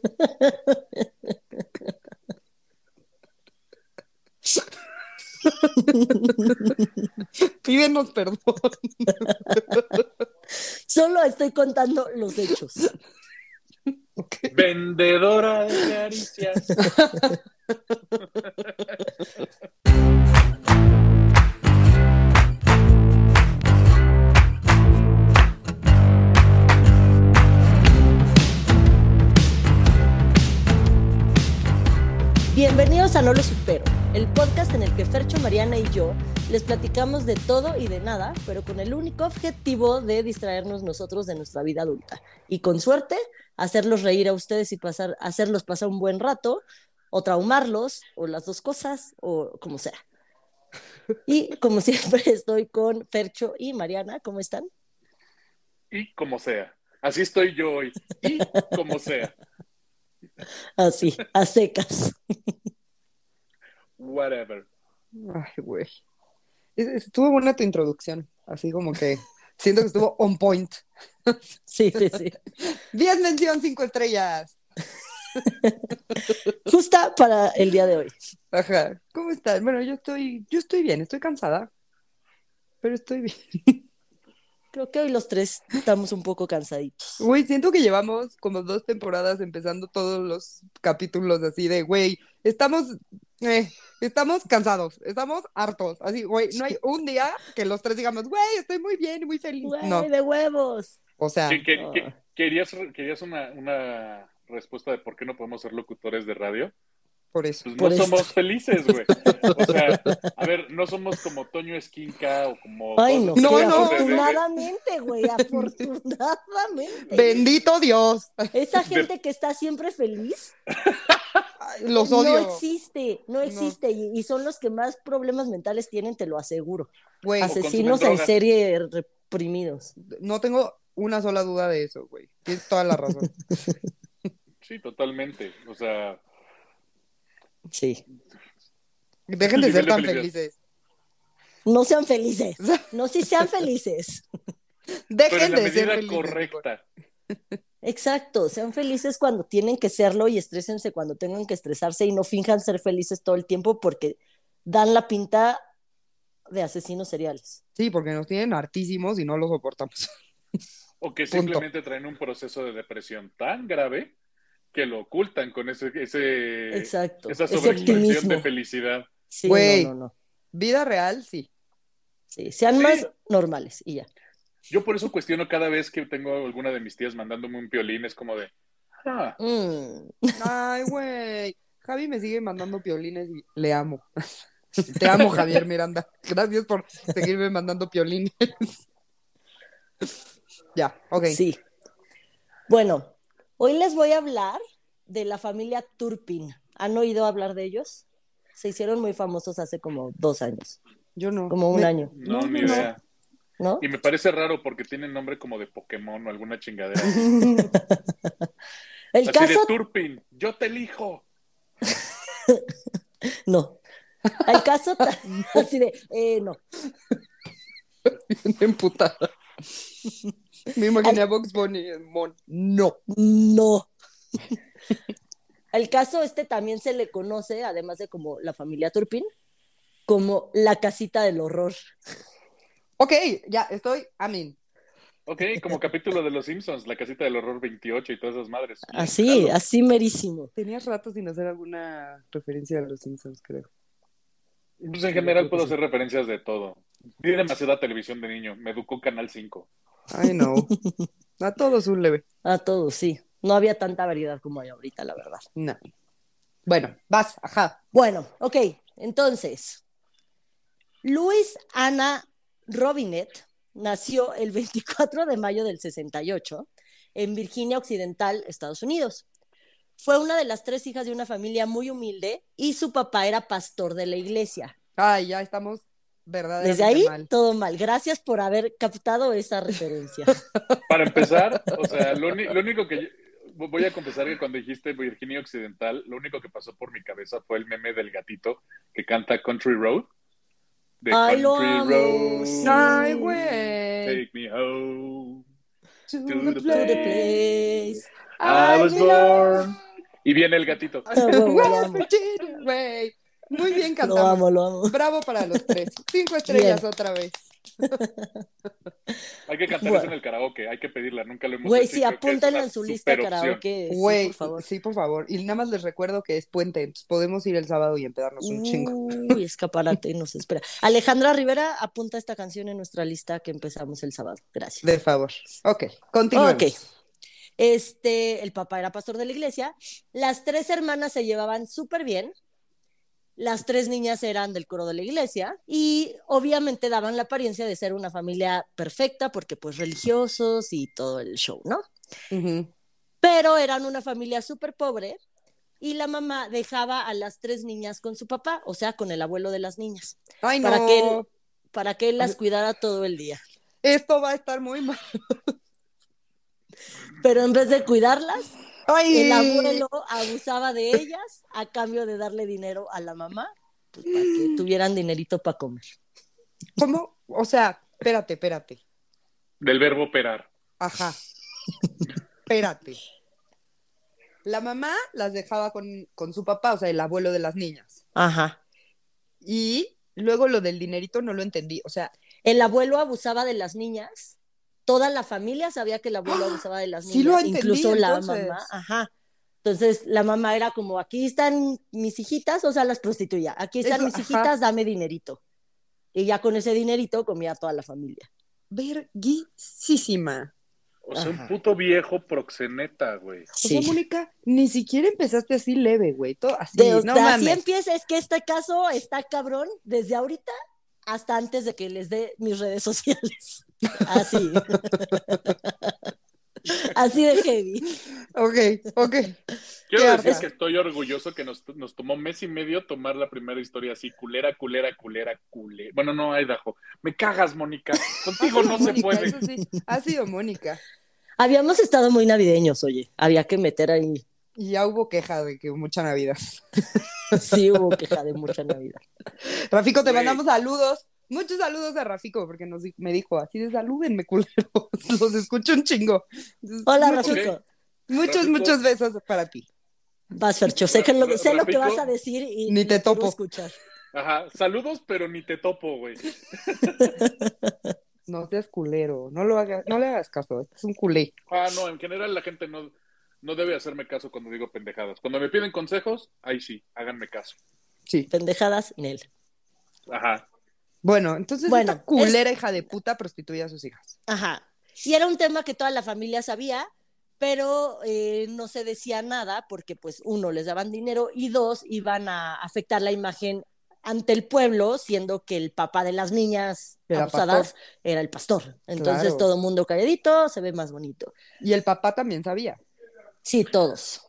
Pídenos perdón. Solo estoy contando los hechos. Vendedora de caricias. platicamos de todo y de nada, pero con el único objetivo de distraernos nosotros de nuestra vida adulta. Y con suerte, hacerlos reír a ustedes y pasar, hacerlos pasar un buen rato, o traumarlos, o las dos cosas, o como sea. Y como siempre, estoy con Fercho y Mariana. ¿Cómo están? Y como sea. Así estoy yo hoy. Y como sea. Así, a secas. Whatever. Ay, güey. Es- es- Estuvo buena tu introducción. Así como que siento que estuvo on point. Sí, sí, sí. 10 mención, 5 estrellas. Justa para el día de hoy. Ajá. ¿Cómo estás? Bueno, yo estoy, yo estoy bien, estoy cansada. Pero estoy bien. Creo que hoy los tres estamos un poco cansaditos. Güey, siento que llevamos como dos temporadas empezando todos los capítulos así de, güey, estamos, eh, estamos cansados, estamos hartos. Así, güey, no hay un día que los tres digamos, güey, estoy muy bien, muy feliz. Güey, No, de huevos. o sea, ¿Qué- qué- qué- ¿Querías, querías una, una respuesta de por qué no podemos ser locutores de radio? Por eso. Pues Por no esto. somos felices, güey. O sea, a ver, no somos como Toño Esquinca o como... Ay, no, No, no. afortunadamente, güey, afortunadamente. Bendito Dios. Esa gente que está siempre feliz Los no odio. existe, no existe. Y, y son los que más problemas mentales tienen, te lo aseguro. Güey, Asesinos en serie reprimidos. no tengo una sola duda de eso, güey. Tienes toda la razón. Sí, totalmente. O sea, Sí. Dejen de ser tan felices. No sean felices. No si sean felices. pero Dejen en la de ser felices. correcta. Exacto, sean felices cuando tienen que serlo y estrésense cuando tengan que estresarse y no finjan ser felices todo el tiempo porque dan la pinta de asesinos seriales. Sí, porque nos tienen hartísimos y no lo soportamos. O que Punto. simplemente traen un proceso de depresión tan grave que lo ocultan con ese, ese Exacto. esa sobreexpresión de felicidad. Sí, Güey. no, no, no. Vida real, sí. Sí, sean Sí. más normales y ya. Yo por eso cuestiono cada vez que tengo alguna de mis tías mandándome un violín, es como de, ah, Mm. Ay, güey. Javi me sigue mandando piolines y le amo. Te amo, Javier Miranda. Gracias por seguirme mandando piolines. ya, ok. Sí. Bueno, hoy les voy a hablar de la familia Turpin. ¿Han oído hablar de ellos? Se hicieron muy famosos hace como dos años, Yo no. como un Me- año, no, No, ni no. idea. ¿no? Y me parece raro porque tienen nombre como de Pokémon o alguna chingadera. El Así de caso, Turpin, yo te elijo. no. El caso, así de, eh, no. Bien emputada. Me imaginé a Box Bunny en Mon. No. No. El caso este también se le conoce, además de como la familia Turpin, como la casita del horror. Ok, ya, estoy. Amén. Ok, como capítulo de Los Simpsons, la casita del horror 28 y todas esas madres. Así, Claro. así merísimo. Tenías rato sin hacer alguna referencia a los Simpsons, creo. Pues en general puedo hacer referencias de todo. Vi demasiada televisión de niño, me educó Canal 5. Ay, no. A todos un leve. A todos, sí. No había tanta variedad como hay ahorita, la verdad. No. Bueno, vas, ajá. Bueno, ok, entonces, Luis Ana Robinet nació el 24 de mayo del 68 en Virginia Occidental, Estados Unidos. Fue una de las tres hijas de una familia muy humilde y su papá era pastor de la iglesia. Ay, ya estamos Desde ahí, mal. todo mal. Gracias por haber captado esa referencia. Para empezar, o sea, lo, lo único que yo- voy a confesar que cuando dijiste Virginia Occidental, lo único que pasó por mi cabeza fue el meme del gatito que canta Country Road. De Ay, lo Country amo, Road. Ay, güey. take me home. To to the place. place. I was born Y viene el gatito. Ah, huevo, lo Muy bien Lo cantamos. amo, lo amo. Bravo para los tres. Cinco estrellas Bien. otra vez. Hay que cantar Bueno. eso en el karaoke, hay que pedirla, nunca lo hemos Güey, hecho. y sí, una en su lista karaoke. sí, Güey, por favor. sí, por favor. Y nada más les recuerdo que es puente, entonces podemos ir el sábado y empedarnos un chingo. Uy, escaparate, nos espera. Alejandra Rivera apunta esta canción en nuestra lista que empezamos el sábado. Gracias. De favor. Ok, continuemos. Ok. Este, el papá era pastor de la iglesia. Las tres hermanas se llevaban súper bien. Las tres niñas eran del coro de la iglesia y obviamente daban la apariencia de ser una familia perfecta porque pues religiosos y todo el show, ¿no? Pero eran una familia súper pobre y la mamá dejaba a las tres niñas con su papá, o sea, con el abuelo de las niñas, Ay, no. para que él, para que él las cuidara todo el día. Esto va a estar muy mal. Pero en vez de cuidarlas, Ay, el abuelo abusaba de ellas a cambio de darle dinero a la mamá pues, para que tuvieran dinerito para comer. ¿Cómo? O sea, espérate, espérate. Del verbo operar. Ajá. Espérate. La mamá las dejaba con, con su papá, o sea, el abuelo de las niñas. Ajá. Y luego lo del dinerito no lo entendí. O sea, El abuelo abusaba de las niñas. Toda la familia sabía que el abuelo abusaba de las niñas, Sí lo entendí, incluso la entonces. mamá. Ajá. Entonces la mamá era como, aquí están mis hijitas, o sea, las prostituía. Aquí están Eso, mis ajá. hijitas, dame dinerito. Y ya con ese dinerito comía toda la familia. verguísima. O sea, Ajá. un puto viejo proxeneta, güey. O sea, Mónica, ni siquiera empezaste así leve, güey. Todo así, De- no de- así empieza, es que este caso está cabrón desde ahorita hasta antes de que les dé mis redes sociales. Así. Así de heavy. Ok, ok. Quiero Qué decir que estoy orgulloso que nos, nos tomó mes y medio tomar la primera historia así, culera, culera, culera, culera. Bueno, no, Idaho. Me cagas, Mónica. Contigo no se puede. eso sí, ha sido Mónica. Habíamos estado muy navideños, oye. Había que meter ahí. Y ya hubo queja de que mucha Navidad. Sí, hubo queja de mucha Navidad. Rafico, te mandamos saludos. Muchos saludos a Rafico, porque nos, me dijo así de salúdenme, culeros. Los escucho un chingo. Entonces, Hola, muchos, Rafico. Muchos, Rafico. muchos besos para ti. Vas, Fercho. Sé, que lo, sé lo que vas a decir y Ni te topo. escuchar. Ajá, saludos, pero ni te topo, güey. No seas culero. No, lo hagas, no le hagas caso. Es un culé. Ah, no, en general la gente no, no debe hacerme caso cuando digo pendejadas. Cuando me piden consejos, ahí sí, háganme caso. Sí. Pendejadas, Nel. Ajá. Bueno, entonces Bueno, esta culera hija de puta prostituye a sus hijas. Ajá. Y era un tema que toda la familia sabía, pero eh, no se decía nada porque, pues, uno, les daban dinero y dos, iban a afectar la imagen ante el pueblo, siendo que el papá de las niñas Era abusadas era el pastor. Entonces Claro. todo el mundo calladito, se ve más bonito. Y el papá también sabía. Sí, todos.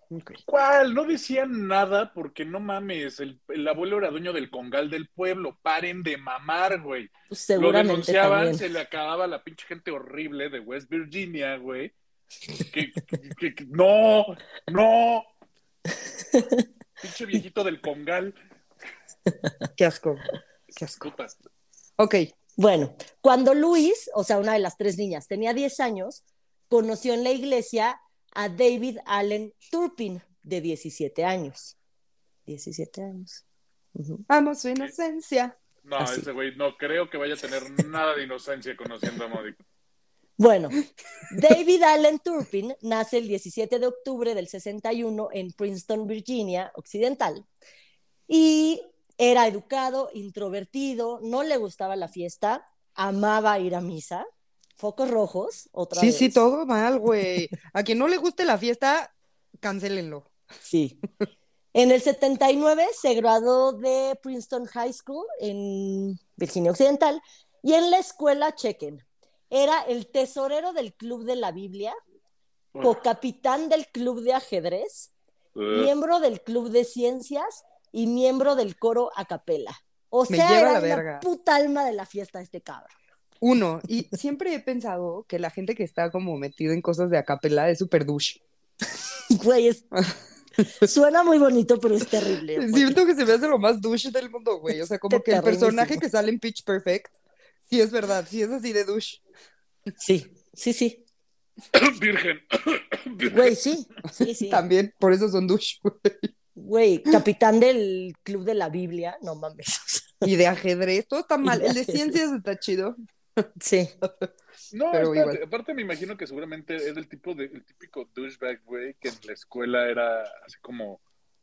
¿Cuál? No decían nada porque no mames, el, el abuelo era dueño del congal del pueblo. Paren de mamar, güey. Pues, Lo denunciaban, también. se le acababa la pinche gente horrible de West Virginia, güey. Que, que- que- no, no. Pinche viejito del congal. Qué asco. Qué asco. Puta. Ok. Bueno, cuando Luis, o sea, una de las tres niñas, tenía 10 años, conoció en la iglesia a David Allen Turpin, de 17 años. 17 años. Amo su inocencia. No, Así. ese güey no creo que vaya a tener nada de inocencia conociendo a Mónica. Bueno, David Allen Turpin nace el 17 de octubre del 61 en Princeton, Virginia Occidental. Y era educado, introvertido, no le gustaba la fiesta, amaba ir a misa, focos rojos, otra Sí, vez. sí, todo mal, güey. A quien no le guste la fiesta, cancélenlo. Sí. En el 79 se graduó de Princeton High School en Virginia Occidental y en la escuela chequen. Era el tesorero del Club de la Biblia, co-capitán del Club de Ajedrez, miembro del Club de Ciencias y miembro del coro a capela. O sea, era la la verga. puta alma de la fiesta este cabrón. Uno, y siempre he pensado que la gente que está como metido en cosas de acapela es súper douche. Güey, es- suena muy bonito, pero es terrible. Siento que se me hace lo más douche del mundo, güey. O sea, como que el personaje que sale en Pitch Perfect, sí es verdad, sí es así de douche. Sí, sí, sí. Virgen. Güey, sí, sí, sí. También, por eso son douche, güey. Güey, capitán del club de la Biblia, no mames. Y de ajedrez, todo está mal. El de ciencias está chido. Sí. No, Pero espérate, igual. aparte me imagino que seguramente es el tipo de, el típico douchebag, güey, que en la escuela era así como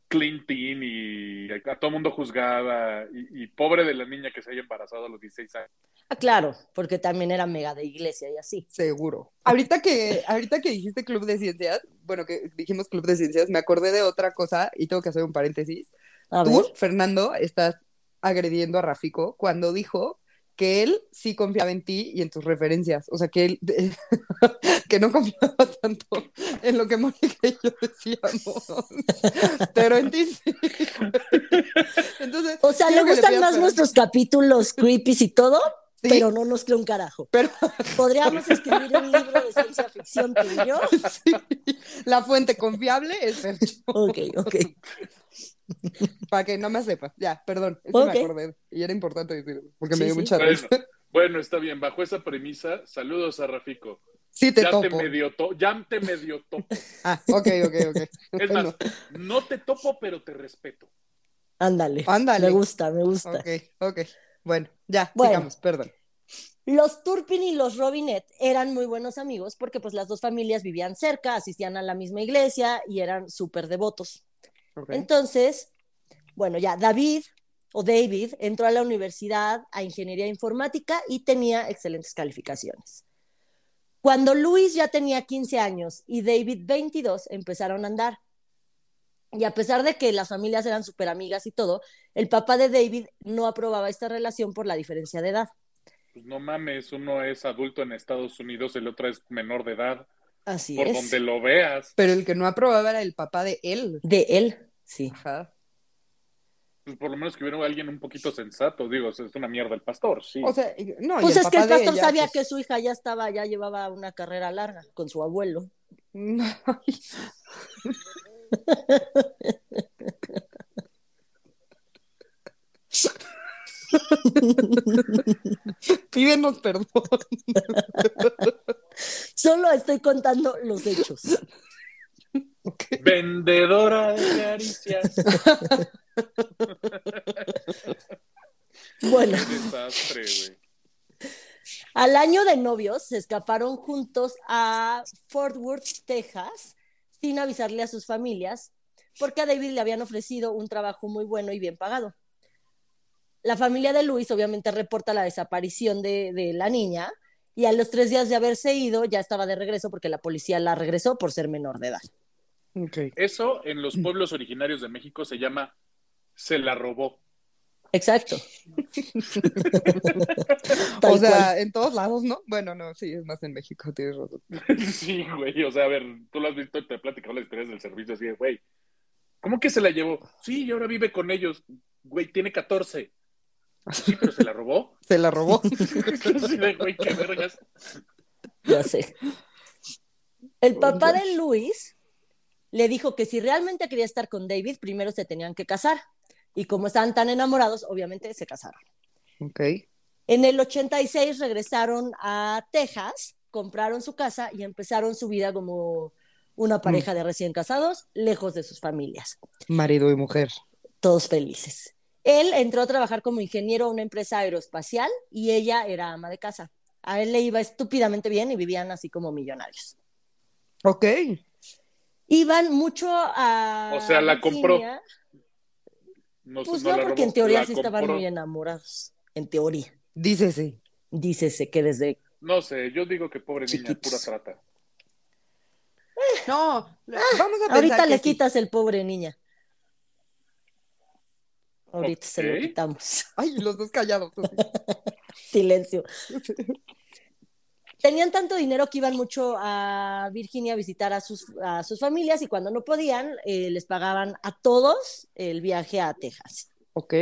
clean teen y a todo mundo juzgaba y, y pobre de la niña que se haya embarazado a los 16 años. Ah, claro, porque también era mega de iglesia y así. Seguro. Ahorita que, ahorita que dijiste club de ciencias, bueno, que dijimos club de ciencias, me acordé de otra cosa y tengo que hacer un paréntesis. A Tú, ver. Fernando, estás agrediendo a Rafico cuando dijo que él sí confiaba en ti y en tus referencias. O sea, que él que no confiaba tanto en lo que Mónica y yo decíamos. Pero en ti sí. Entonces, O sea, le gustan más nuestros capítulos creepies y todo, Sí. pero no nos cree un carajo. Pero Podríamos escribir un libro de ciencia ficción tú y yo. sí, la fuente confiable es Fercho. Ok, ok. Para que no me sepas. Ya, perdón. Es que Ok. me acordé. Y era importante decirlo. Porque Sí, me dio sí. mucha risa. Bueno, bueno, está bien, bajo esa premisa, saludos a Rafico. Sí, te ya te topo. medio to ya te medio topo. Ah, ok, ok, ok. Es Bueno, más, no te topo, pero te respeto. Ándale. Ándale. Me gusta, me gusta. ok, ok. Bueno, ya, Bueno. sigamos, perdón. Los Turpin y los Robinet eran muy buenos amigos porque pues las dos familias vivían cerca, asistían a la misma iglesia y eran súper devotos. Entonces, bueno, ya David o David entró a la universidad a ingeniería informática y tenía excelentes calificaciones. Cuando Luis ya tenía 15 años y David 22, empezaron a andar. Y a pesar de que las familias eran súper amigas y todo, el papá de David no aprobaba esta relación por la diferencia de edad. Pues no mames, uno es adulto en Estados Unidos, el otro es menor de edad. Así Por es. donde lo veas. Pero el que no aprobaba era el papá de él. De él, sí. Ajá. Pues por lo menos que hubiera alguien un poquito sensato. Digo, es una mierda el pastor, sí. O sea, no, y Pues el es que el pastor ella, sabía pues, que su hija ya estaba, ya llevaba una carrera larga con su abuelo. Pídenos perdón. Solo estoy contando los hechos. Vendedora de caricias. Bueno, Desastre, al año de novios se escaparon juntos a Fort Worth, Texas, sin avisarle a sus familias, porque a David le habían ofrecido un trabajo muy bueno y bien pagado. La familia de Luis obviamente reporta la desaparición de, de la niña y a los tres días de haberse ido ya estaba de regreso porque la policía la regresó por ser menor de edad. Ok. Eso en los pueblos originarios de México se llama se la robó. Exacto. O sea, cual. en todos lados, ¿no? Bueno, no, sí, es más en México, tienes razón. Sí, güey. O sea, a ver, tú lo has visto, te he platicado las historias del servicio así de, güey. ¿Cómo que se la llevó? Sí, y ahora vive con ellos. Güey, tiene 14. Sí, pero se la robó. Se la robó. De, güey, qué vergas. Ya sé. El papá de Luis le dijo que si realmente quería estar con David, primero se tenían que casar. Y como estaban tan enamorados, obviamente se casaron. ok. En el 86 regresaron a Texas, compraron su casa y empezaron su vida como una pareja de recién casados, lejos de sus familias, Marido y mujer. todos felices. Él entró a trabajar como ingeniero a una empresa aeroespacial y ella era ama de casa. A él le iba estúpidamente bien y vivían así como millonarios. Ok. Iban mucho a. O sea, la compró. No, Pues no no, porque robó, en teoría sí estaban muy enamorados. En teoría. Dícese. Dícese que desde. No sé, yo digo que pobre niña, pura trata. No, vamos a pensar Ahorita que le sí. quitas el pobre niña. Ahorita se lo quitamos. Ay, los dos callados. Silencio. Tenían tanto dinero que iban mucho a Virginia a visitar a sus, a sus familias y cuando no podían, eh, les pagaban a todos el viaje a Texas. Ok.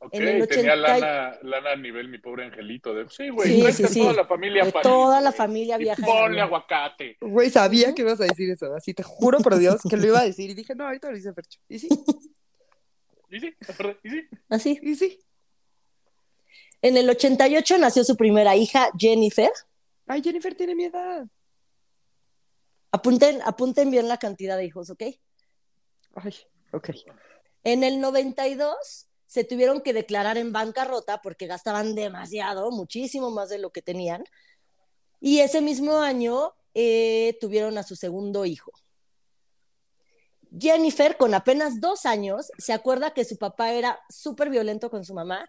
Ok, En el tenía 80 y- lana, lana a nivel mi pobre angelito. De, sí, güey, Sí, sí, sí. toda la familia París, toda la familia viaja Ponle aguacate. Güey, sabía que ibas a decir eso. Así te juro por Dios que lo iba a decir. Y dije, no, ahorita lo dice Fercho. Y sí, Y sí, y sí. Así. y sí. En el 88 nació su primera hija, Jennifer. Ay, Jennifer tiene mi edad. Apunten, apunten bien la cantidad de hijos, ¿ok? Ay, ok. En el 92 se tuvieron que declarar en bancarrota porque gastaban demasiado, muchísimo más de lo que tenían. Y ese mismo año eh, tuvieron a su segundo hijo. Jennifer, con apenas dos años, se acuerda que su papá era súper violento con su mamá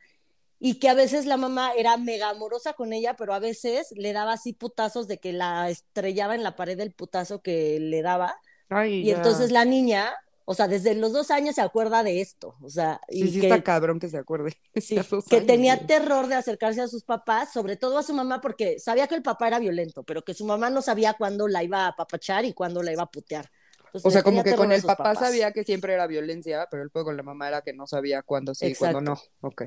y que a veces la mamá era mega amorosa con ella, pero a veces le daba así putazos de que la estrellaba en la pared del putazo que le daba. Ay, Y ya. entonces la niña, o sea, desde los dos años se acuerda de esto, o sea, Sí, y sí que, está cabrón que se acuerde. sí, que años, tenía terror de acercarse a sus papás, sobre todo a su mamá, porque sabía que el papá era violento, pero que su mamá no sabía cuándo la iba a apapachar y cuándo la iba a putear. Entonces, O sea, como que con el papá papás. sabía que siempre era violencia, pero el pedo con la mamá era que no sabía cuándo sí y cuándo no. Ok.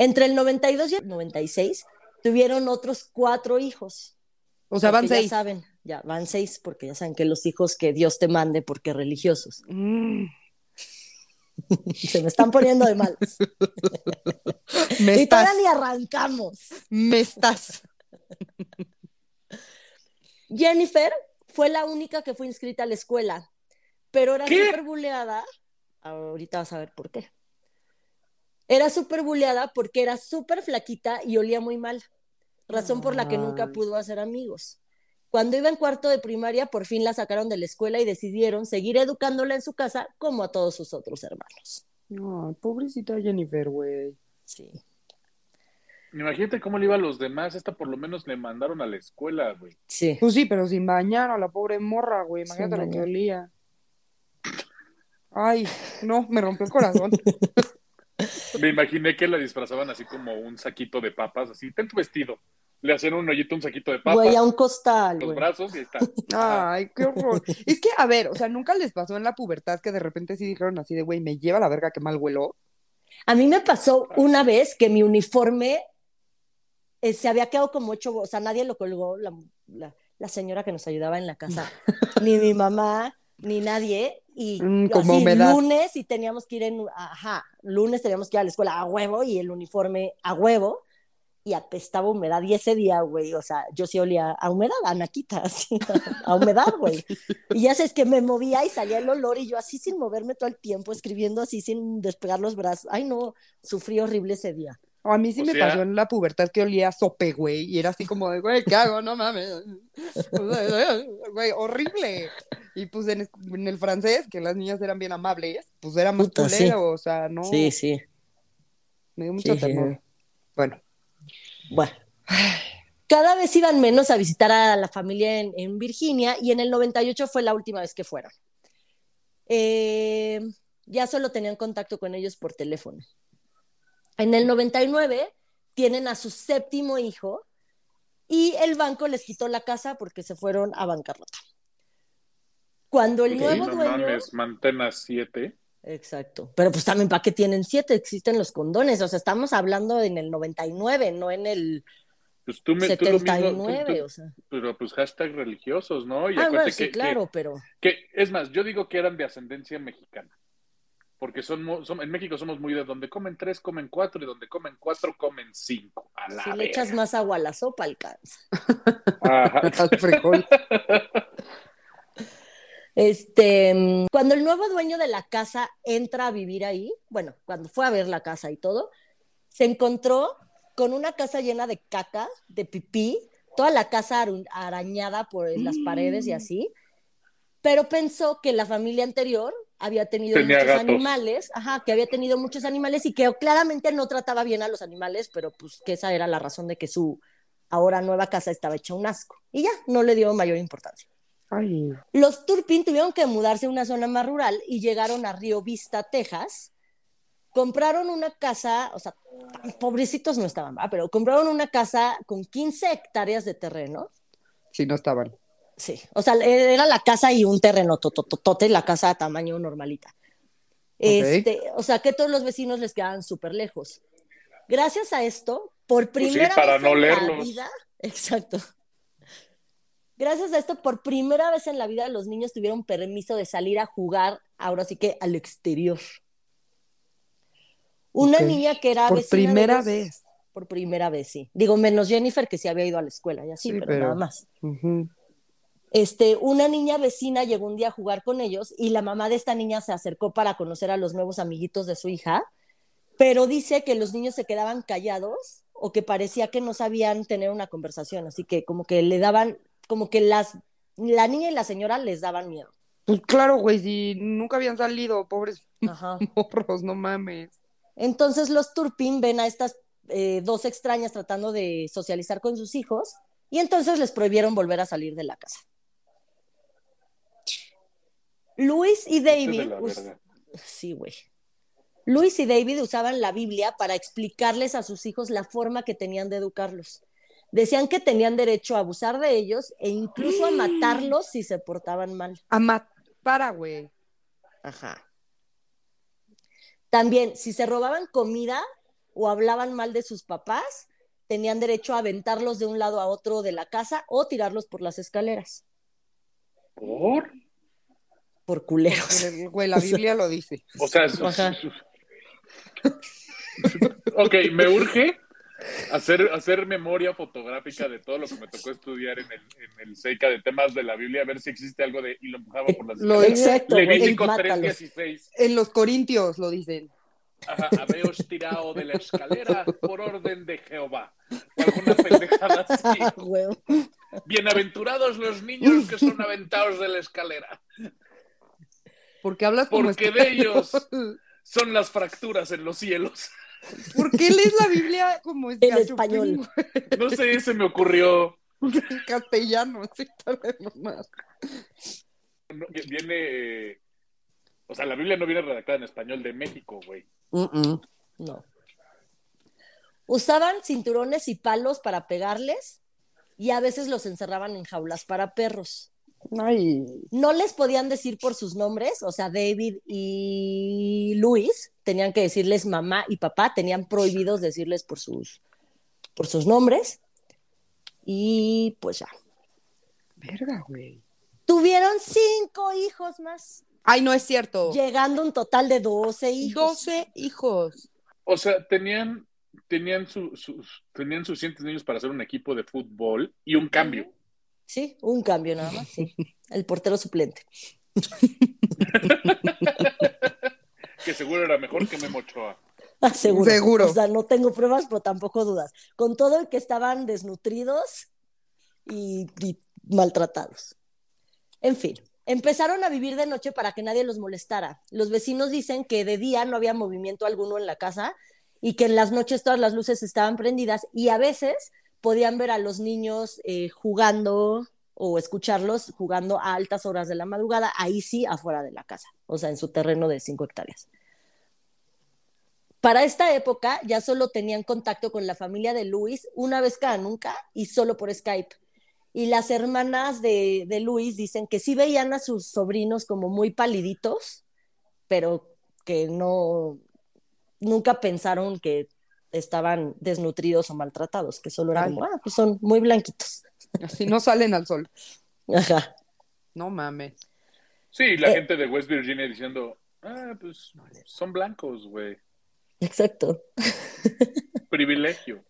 Entre el 92 y el 96 tuvieron otros cuatro hijos. O sea, van seis. Ya saben, ya van seis, porque ya saben que los hijos que Dios te mande, porque religiosos. Mm, Se me están poniendo de mal. me y estás, todavía ni arrancamos. me estás. Jennifer fue la única que fue inscrita a la escuela, pero era súper buleada. Ahorita vas a ver por qué. Era súper buleada porque era súper flaquita y olía muy mal, razón por la que nunca pudo hacer amigos. Cuando iba en cuarto de primaria, por fin la sacaron de la escuela y decidieron seguir educándola en su casa como a todos sus otros hermanos. No, pobrecita Jennifer, güey. Sí. Imagínate cómo le iba a los demás. Esta por lo menos le mandaron a la escuela, güey. Sí. Pues sí, pero sin bañar a la pobre morra, güey. Imagínate lo que olía. Ay, no, me rompió el corazón. Me imaginé que la disfrazaban así como un saquito de papas, así, ten tu vestido. Le hacían un hoyito, un saquito de papas, Güey, a un costal, los güey. brazos y ahí está. Ay, qué horror. Es que, a ver, o sea, nunca les pasó en la pubertad que de repente sí dijeron así de, güey, me lleva la verga que mal huelo. A mí me pasó una vez que mi uniforme eh, se había quedado como ocho, o sea, nadie lo colgó, la, la- la señora que nos ayudaba en la casa, ni mi mamá, ni nadie, y Mm, como así, humedad. lunes y teníamos que ir en, ajá, lunes teníamos que ir a la escuela a huevo y el uniforme a huevo, y apestaba humedad, y ese día, güey, o sea, yo sí olía a humedad, a naquita, así, a humedad, güey. Y ya sabes que me movía y salía el olor y yo así sin moverme todo el tiempo, escribiendo así sin despegar los brazos. Ay, no, sufrí horrible ese día. A mí sí O me sea- pasó en la pubertad que olía a sope, güey, y era así como de, güey, ¿qué hago? No mames. O sea, Güey, horrible. Y pues en, el francés, que las niñas eran bien amables, pues éramos Puta, sí. culero, o sea, no. Sí, sí. Me dio mucho Sí. Bueno, Bueno. Cada vez iban menos a visitar a la familia en, en Virginia y en el 98 fue la última vez que fueron. Eh, ya solo tenían contacto con ellos por teléfono. En el 99 tienen a su séptimo hijo y el banco les quitó la casa porque se fueron a bancarrota. Cuando el nuevo no dueño... mames, mantén siete. Exacto. Pero pues también, ¿para qué tienen siete? Existen los condones. O sea, estamos hablando en el 99, no en el Pues tú me, tú lo mismo, tú- 79. tú- o sea. pero pues hashtag religiosos, ¿no? Y Ah, bueno, sí, que, claro, pero que- es más, yo digo que eran de ascendencia mexicana. Porque son, en México somos muy de donde comen tres, comen cuatro, y donde comen cuatro, comen cinco. A la si le echas más agua a la sopa, alcanza. Ajá. al frijol. Este, mm, cuando el nuevo dueño de la casa entra a vivir ahí, bueno, cuando fue a ver la casa y todo, se encontró con una casa llena de caca, de pipí, toda la casa arañada por las paredes y así, pero pensó que la familia anterior había tenido Tenía muchos gatos. animales, ajá, que había tenido muchos animales y que claramente no trataba bien a los animales, pero pues que esa era la razón de que su ahora nueva casa estaba hecha un asco. Y ya, no le dio mayor importancia. Ay, Los Turpin tuvieron que mudarse a una zona más rural y llegaron a Río Vista, Texas. Compraron una casa, o sea, tan pobrecitos no estaban, ¿va? pero compraron una casa con 15 hectáreas de terreno. sí, no estaban. Sí, o sea, era la casa y un terreno tototote, la casa a tamaño normalita. Este, o sea, que todos los vecinos les quedaban súper lejos. Gracias a esto, por Pues sí, primera para vez no en la vida, exacto. Gracias a esto, por primera vez en la vida, los niños tuvieron permiso de salir a jugar, ahora sí que al exterior. Una niña que era Por vecina de primera los- vez. Por primera vez, sí. Digo, menos Jennifer, que sí había ido a la escuela y así, Sí, pero, pero- nada más. Ujú. Este, una niña vecina llegó un día a jugar con ellos y la mamá de esta niña se acercó para conocer a los nuevos amiguitos de su hija, pero dice que los niños se quedaban callados o que parecía que no sabían tener una conversación, así que como que le daban, como que las, la niña y la señora les daban miedo. Pues claro, güey, si nunca habían salido, pobres Ajá. morros, no mames. Entonces los Turpin ven a estas eh, dos extrañas tratando de socializar con sus hijos y entonces les prohibieron volver a salir de la casa. Luis y David, us- sí, güey. Luis y David usaban la Biblia para explicarles a sus hijos la forma que tenían de educarlos. Decían que tenían derecho a abusar de ellos e incluso a matarlos si se portaban mal. A ma- para, güey. Ajá. También, si se robaban comida o hablaban mal de sus papás, tenían derecho a aventarlos de un lado a otro de la casa o tirarlos por las escaleras, ¿Por? Por culeros. Güey, la Biblia lo dice. O sea, es- Ajá. ok, me urge hacer, hacer memoria fotográfica de todo lo que me tocó estudiar en el, en el SEICA de temas de la Biblia, a ver si existe algo de y lo empujaba por las Lo. Exacto, Levítico mátalos. 3.16. En los Corintios lo dicen. Ajá, habéos tirado de la escalera por orden de Jehová. O alguna pendejada así. Güey. Bienaventurados los niños que son aventados de la escalera. Porque hablas como Porque de ellos son las fracturas en los cielos. ¿Por qué lees la Biblia como En español. No sé, se me ocurrió. En castellano, sí, está de mamar. No, que Viene. O sea, la Biblia no viene redactada en español de México, güey. No. Usaban cinturones y palos para pegarles y a veces los encerraban en jaulas para perros. Ay, no les podían decir por sus nombres, o sea, David y Luis tenían que decirles mamá y papá, tenían prohibidos decirles por sus, por sus nombres. Y pues ya. verga, güey. Tuvieron cinco hijos más, Ay, no es cierto. llegando a un total de 12 hijos. 12 hijos. O sea, tenían, tenían, su- sus, tenían suficientes niños para hacer un equipo de fútbol y un cambio. Sí, un cambio nada más, sí. El portero suplente. Que seguro era mejor que Memo Ochoa. Ah, seguro. Seguro. O sea, no tengo pruebas, pero tampoco dudas. Con todo el que estaban desnutridos y, y maltratados. En fin, empezaron a vivir de noche para que nadie los molestara. Los vecinos dicen que de día no había movimiento alguno en la casa y que en las noches todas las luces estaban prendidas y a veces podían ver a los niños eh, jugando o escucharlos jugando a altas horas de la madrugada, ahí sí, afuera de la casa, o sea, en su terreno de 5 hectáreas. Para esta época ya solo tenían contacto con la familia de Luis una vez cada nunca y solo por Skype. Y las hermanas de, de Luis dicen que sí veían a sus sobrinos como muy paliditos, pero que no, nunca pensaron que estaban desnutridos o maltratados, que solo eran Ay. como, ah, pues son muy blanquitos. Así no salen al sol. Ajá. No mames. Sí, la Eh. gente de West Virginia diciendo, ah, pues son blancos, güey. Exacto. Privilegio.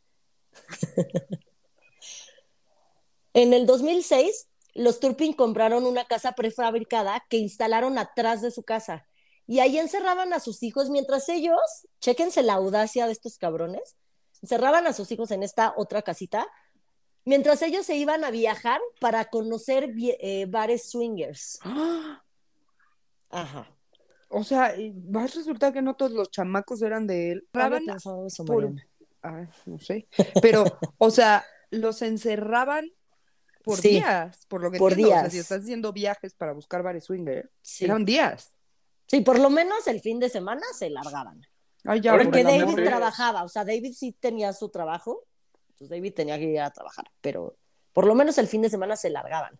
En el 2006, los Turpin compraron una casa prefabricada que instalaron atrás de su casa. Y ahí encerraban a sus hijos mientras ellos, chéquense la audacia de estos cabrones, encerraban a sus hijos en esta otra casita, mientras ellos se iban a viajar para conocer eh, bares swingers. ¡Ah! Ajá. O sea, va a resultar que no todos los chamacos eran de él. Eso, por- Mariana. Ay, no sé. Pero, o sea, los encerraban por Sí, días, por lo que por entiendo. O sea, días. si estás haciendo viajes para buscar bares swinger, Sí. eran días. Sí, por lo menos el fin de semana se largaban. Ay, ya, Porque David trabajaba, o sea, David sí tenía su trabajo, pues David tenía que ir a trabajar, pero por lo menos el fin de semana se largaban.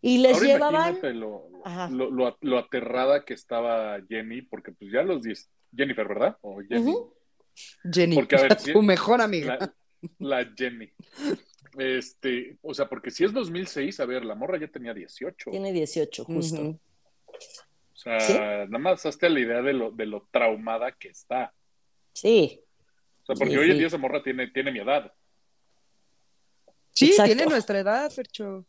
Y les Ahora llevaban, lo, lo, lo- lo aterrada que estaba Jenny, porque pues ya los 10, Jennifer, ¿verdad? O Jenny. Jenny, Porque, a ver, si- tu mejor amiga. La, la Jenny. Este, o sea, porque si es 2006, a ver, la morra ya tenía 18. tiene 18, justo. Sea, ¿Sí? nada más hazte la idea de lo, de lo traumada que está. Sí, O sea, porque Sí, hoy en día esa morra tiene, tiene mi edad. Sí, Exacto. tiene nuestra edad, Fercho.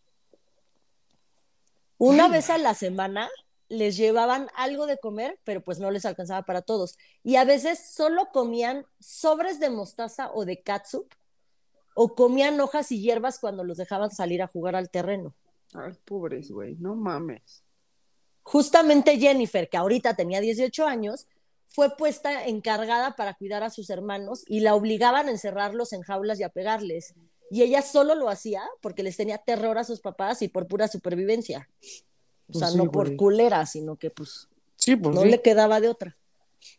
Una vez a la semana les llevaban algo de comer, pero pues no les alcanzaba para todos. Y a veces solo comían sobres de mostaza o de catsup, o comían hojas y hierbas cuando los dejaban salir a jugar al terreno. Ay, pobres, güey, no mames. Justamente Jennifer, que ahorita tenía 18 años, fue puesta encargada para cuidar a sus hermanos y la obligaban a encerrarlos en jaulas y a pegarles. Y ella solo lo hacía porque les tenía terror a sus papás y por pura supervivencia. O sea, Pues sí, no por güey. culera, sino que pues Sí, pues no sí. le quedaba de otra.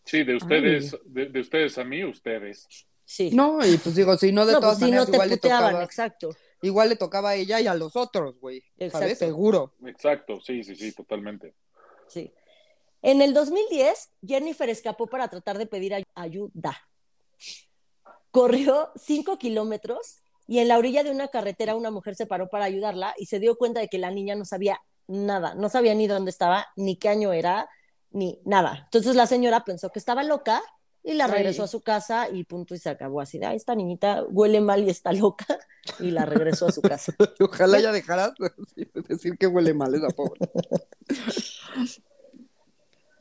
Sí, de ustedes, de, de ustedes a mí, ustedes. Sí. No, y pues digo, si no, de No, todas pues si no maneras, te igual le puteaban, tocaba. exacto. Igual le tocaba a ella y a los otros, güey. Seguro. Exacto, sí, sí, sí, totalmente. Sí. En el 2010, Jennifer escapó para tratar de pedir ay- ayuda. Corrió cinco kilómetros y en la orilla de una carretera una mujer se paró para ayudarla y se dio cuenta de que la niña no sabía nada, no sabía ni dónde estaba, ni qué año era, ni nada. Entonces la señora pensó que estaba loca y la Ay. regresó a su casa y punto y se acabó así de, "Ay, esta niñita huele mal y está loca y la regresó a su casa. Ojalá ya dejaras de decir que huele mal esa pobre.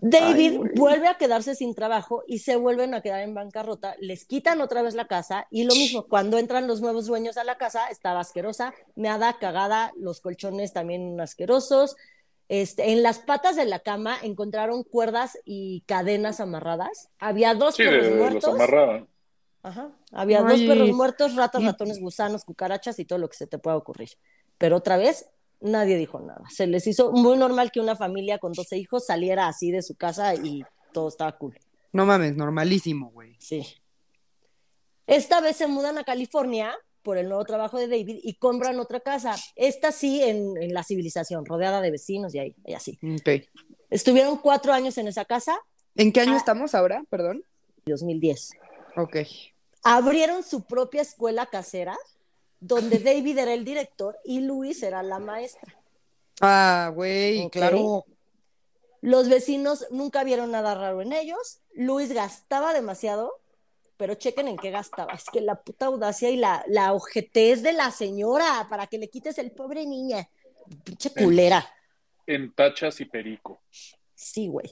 David Ay, vuelve a quedarse sin trabajo y se vuelven a quedar en bancarrota, les quitan otra vez la casa y lo mismo, cuando entran los nuevos dueños a la casa, estaba asquerosa, meada, cagada, los colchones también asquerosos. Este, en las patas de la cama encontraron cuerdas y cadenas amarradas. Había dos Sí, perros de los muertos. amarraban. Ajá. Había Ay. dos perros muertos, ratas, ratones, gusanos, cucarachas y todo lo que se te pueda ocurrir. Pero otra vez, nadie dijo nada. Se les hizo muy normal que una familia con 12 hijos saliera así de su casa y todo estaba cool. No mames, normalísimo, güey. Sí. Esta vez se mudan a California por el nuevo trabajo de David y compran otra casa. Esta sí en, en la civilización, rodeada de vecinos y ahí, y así. Ok. Estuvieron cuatro años en esa casa, ¿En qué año Ah. estamos ahora? Perdón. 2010. Ok. abrieron su propia escuela casera, donde David era el director y Luis era la maestra. Ah, güey, Ok. claro. Los vecinos nunca vieron nada raro en ellos. Luis gastaba demasiado, pero chequen en qué gastaba. Es que la puta audacia y la, la ojetez de la señora para que le quites el pobre niña. Pinche culera. En tachas y perico. Sí, güey.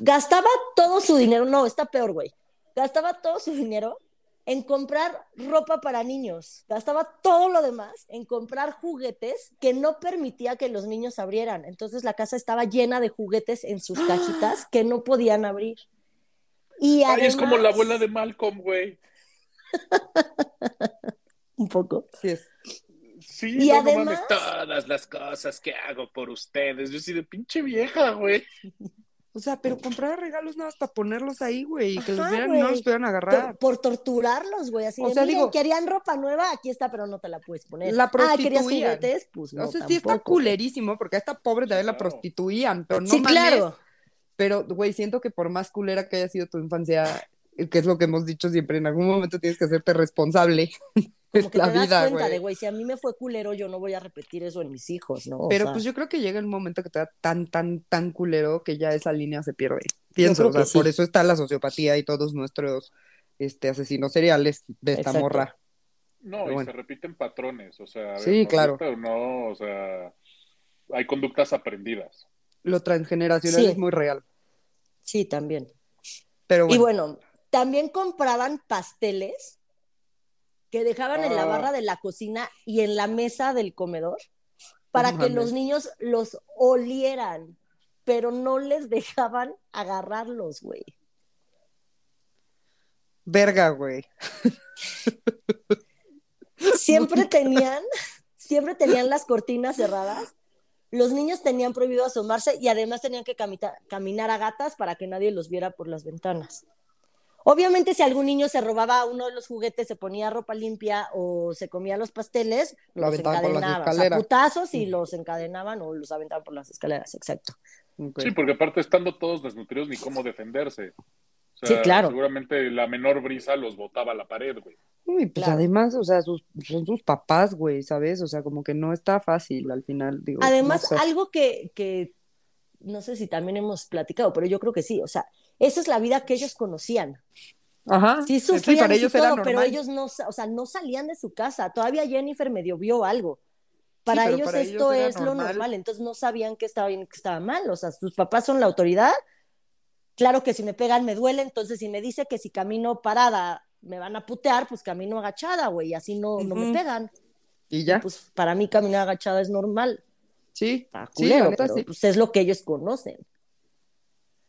Gastaba todo su dinero, no, está peor, güey. Gastaba todo su dinero en comprar ropa para niños. Gastaba todo lo demás en comprar juguetes que no permitía que los niños abrieran. Entonces la casa estaba llena de juguetes en sus cajitas que no podían abrir. Y Ay, es como la abuela de Malcolm, güey. Un poco. Sí es. Sí, Y no, no además- mames, todas las cosas que hago por ustedes. Yo soy de pinche vieja, güey. O sea, pero comprar regalos nada más para ponerlos ahí, güey, y que los vieran y no los pudieran Por, agarrar. por torturarlos, güey. Así O de, sea, "Miren, digo- querían ropa nueva, aquí está, pero no te la puedes poner. La ah, ¿querías prostituían. juguetes? Pues no, o sea, sí está culerísimo, porque a esta pobre también la prostituían, pero no sí, mames. claro. Pero, güey, siento que por más culera que haya sido tu infancia, que es lo que hemos dicho siempre, en algún momento tienes que hacerte responsable Como que la te das vida, cuenta güey. de, güey, si a mí me fue culero, yo no voy a repetir eso en mis hijos, ¿no? O Pero sea, pues yo creo que llega el momento que te da tan, tan, tan culero que ya esa línea se pierde. Pienso, o sea, sí. por eso está la sociopatía y todos nuestros este, asesinos seriales de esta Exacto. morra. No, Pero y bueno. se repiten patrones. O sea, ver, Sí, claro. o no, o sea, hay conductas aprendidas. Lo transgeneracional Sí. es muy real. sí, también. Pero Y bueno, también compraban pasteles que dejaban en la Ah. barra de la cocina y en la mesa del comedor para que los niños los olieran, pero no les dejaban agarrarlos, güey. verga, güey. Siempre tenían, siempre tenían las cortinas cerradas. Los niños tenían prohibido asomarse y además tenían que camita- caminar a gatas para que nadie los viera por las ventanas. Obviamente, si algún niño se robaba uno de los juguetes, se ponía ropa limpia o se comía los pasteles, Lo los aventaban por las encadenaban. O sea, escaleras. putazos y los encadenaban o los aventaban por las escaleras, exacto. Sí, porque aparte estando todos desnutridos ni cómo defenderse. O Sí, claro. Seguramente la menor brisa los botaba a la pared, güey. Uy, pues Claro. además, o sea, sus, son sus papás, güey, ¿sabes? O sea, como que no está fácil al final, digo. Además, no sé. algo que, que no sé si también hemos platicado, pero yo creo que sí. O sea, esa es la vida que ellos conocían. Ajá, Sí sí, sufrían para ellos todo, era pero ellos no, o sea, no salían de su casa. Todavía Jennifer medio vio algo. Para ellos para esto ellos es lo normal. entonces no sabían que estaba bien y que estaba mal. O sea, sus papás son la autoridad. Claro que si me pegan me duele, entonces si me dice que si camino parada me van a putear, pues camino agachada, güey, y así no, no me pegan. Y ya. Pues para mí caminar agachada es normal. sí. Está Sí, culero, pero sí. pues es lo que ellos conocen.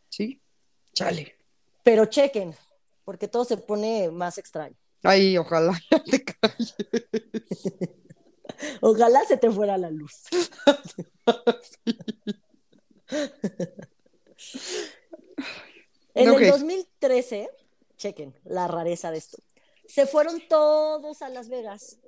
Sí. Chale. Pero chequen, porque todo se pone más extraño. Ay, ojalá ya te calles. Ojalá se te fuera la luz. En el 2013, chequen la rareza de esto, se fueron todos a Las Vegas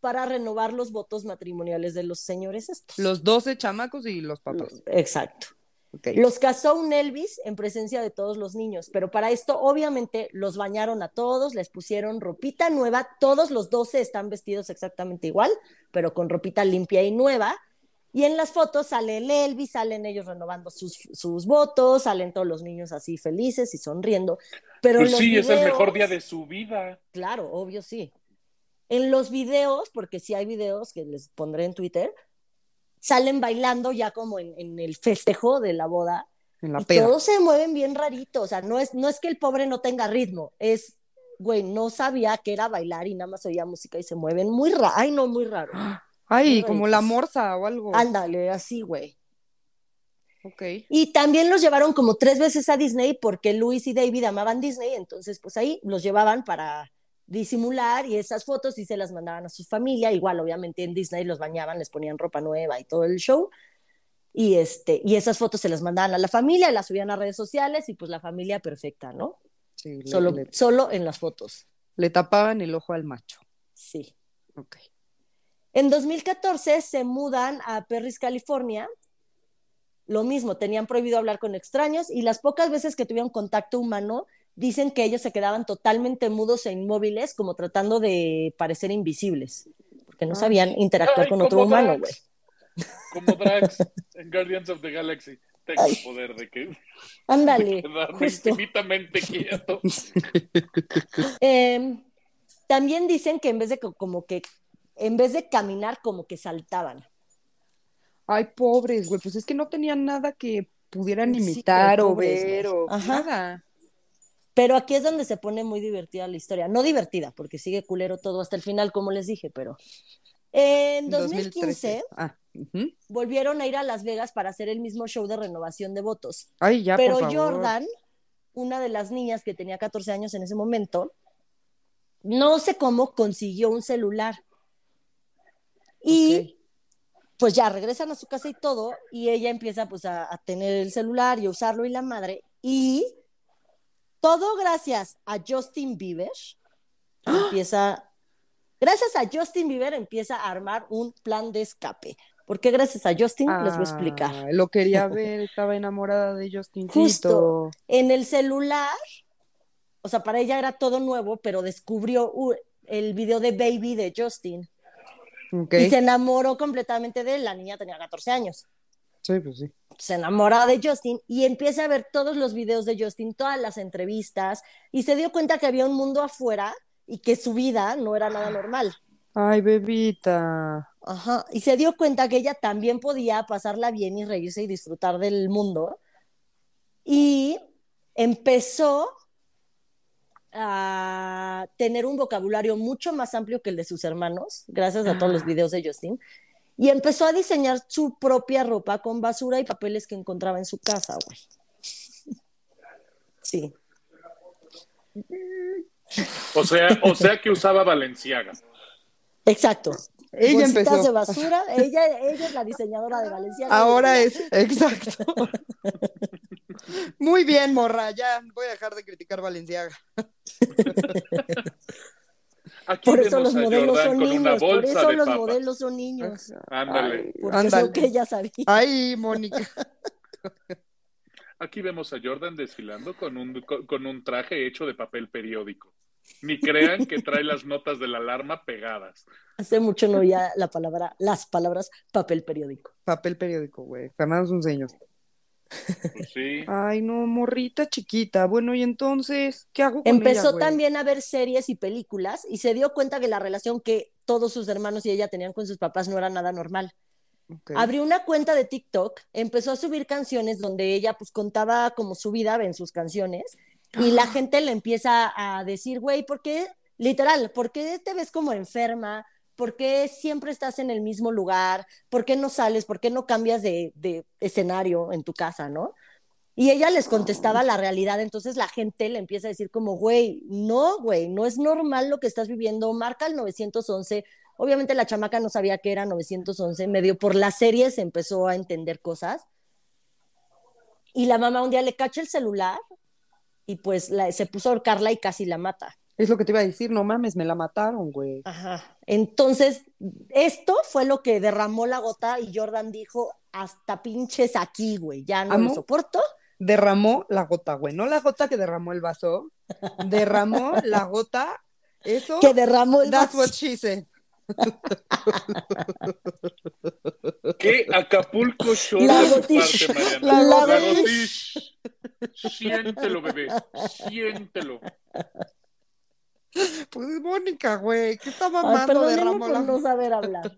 para renovar los votos matrimoniales de los señores estos. Los 12 chamacos y los papás. Exacto. Ok. Los casó un Elvis en presencia de todos los niños, pero para esto obviamente los bañaron a todos, les pusieron ropita nueva, todos los 12 están vestidos exactamente igual, pero con ropita limpia y nueva. Y en las fotos sale el Elvis, salen ellos renovando sus, sus votos, salen todos los niños así felices y sonriendo. Pero Pues sí, es el mejor día de su vida. Claro, obvio sí. En los videos, porque sí hay videos que les pondré en Twitter, salen bailando ya como en, en el festejo de la boda En la y peda. todos se mueven bien rarito, o sea, no es, no es que el pobre no tenga ritmo, es, güey, no sabía que era bailar y nada más oía música y se mueven muy raro, ay no, muy raro. Ay, como la morsa o algo. Ándale, así, güey. Ok. Y también los llevaron como tres veces a Disney porque Luis y David amaban Disney, entonces pues ahí los llevaban para disimular y esas fotos y se las mandaban a su familia, igual obviamente en Disney los bañaban, les ponían ropa nueva y todo el show. Y este y esas fotos se las mandaban a la familia, las subían a redes sociales y pues la familia perfecta, ¿no? Sí, le, Solo le- solo en las fotos. le tapaban el ojo al macho. Sí. Ok. En 2014 se mudan a Perris, California. Lo mismo, tenían prohibido hablar con extraños y las pocas veces que tuvieron contacto humano, dicen que ellos se quedaban totalmente mudos e inmóviles, como tratando de parecer invisibles, porque no Ay. sabían interactuar Ay, con otro humano, güey. Como Drax en Guardians of the Galaxy. Tengo Ay. el poder de que Ándale, infinitamente quieto. Eh, también dicen que en vez de co- como que en vez de caminar, como que saltaban. Ay, pobres, güey. Pues es que no tenían nada que pudieran Sí, imitar o pobres, ver o Ajá. nada. Pero aquí es donde se pone muy divertida la historia. No divertida, porque sigue culero todo hasta el final, como les dije, pero. En 2015 Ah, volvieron a ir a Las Vegas para hacer el mismo show de renovación de votos. Ay, ya, pero por favor. Jordan, una de las niñas que tenía 14 años en ese momento, no sé cómo consiguió un celular. Y pues ya regresan a su casa y todo, y ella empieza pues a, a tener el celular y a usarlo y la madre, y todo gracias a Justin Bieber, empieza, gracias a Justin Bieber empieza a armar un plan de escape. ¿Por qué gracias a Justin? Les voy a explicar. Ah, lo quería ver, estaba enamorada de Justin Justo. En el celular, o sea, para ella era todo nuevo, pero descubrió el video de Baby de Justin Ok. y se enamoró completamente de él. La niña tenía 14 años. Sí, pues sí. se enamora de Justin y empieza a ver todos los videos de Justin, todas las entrevistas y se dio cuenta que había un mundo afuera y que su vida no era nada normal. Ay, bebita. Ajá. Y se dio cuenta que ella también podía pasarla bien y reírse y disfrutar del mundo. Y empezó a tener un vocabulario mucho más amplio que el de sus hermanos, gracias a todos los videos de Justin. Y empezó a diseñar su propia ropa con basura y papeles que encontraba en su casa, güey. Sí. O sea, o sea que usaba Valenciaga. Exacto. Ella empezó. de basura. Ella, ella es la diseñadora de Valencia. Ahora es, exacto. Muy bien, morra, ya voy a dejar de criticar Valenciaga. Aquí Por eso los modelos Jordan son niños. Por eso los papas. modelos son niños. Ándale. Ay, es lo que ella sabía. Ay, Mónica. Aquí vemos a Jordan desfilando con un, con un traje hecho de papel periódico. Ni crean que trae las notas de la alarma pegadas. Hace mucho no oía la palabra, las palabras papel periódico. Papel periódico, güey. Fernando es un señor. Pues sí. Ay, no, morrita chiquita. Bueno, y entonces, ¿qué hago con Empezó ella, también a ver series y películas y se dio cuenta que la relación que todos sus hermanos y ella tenían con sus papás no era nada normal. Abrió una cuenta de TikTok, empezó a subir canciones donde ella pues contaba como su vida en sus canciones y la gente le empieza a decir, güey, ¿por qué? Literal, ¿por qué te ves como enferma? ¿Por qué siempre estás en el mismo lugar? ¿Por qué no sales? ¿Por qué no cambias de, de escenario en tu casa, no? Y ella les contestaba la realidad, entonces la gente le empieza a decir como, güey, no, güey, no es normal lo que estás viviendo, marca el 911. Obviamente la chamaca no sabía que era 911, medio por la serie se empezó a entender cosas. Y la mamá un día le cacha el celular y pues la- se puso a ahorcarla y casi la mata. Es lo que te iba a decir, no mames, me la mataron, güey. Ajá. Entonces, esto fue lo que derramó la gota y Jordan dijo, hasta pinches aquí, güey, ya no Amo. lo soporto. Derramó la gota, güey. No la gota que derramó el vaso. Derramó la gota. Eso. Que derramó el That's vaso. what she said. ¿Qué Acapulco Shore La de gotish. parte, Mariana? La La gotish. gotish. Siéntelo, bebé. Siéntelo. Pues es Mónica, güey. ¿Qué está mamando? derramó por la no saber hablar.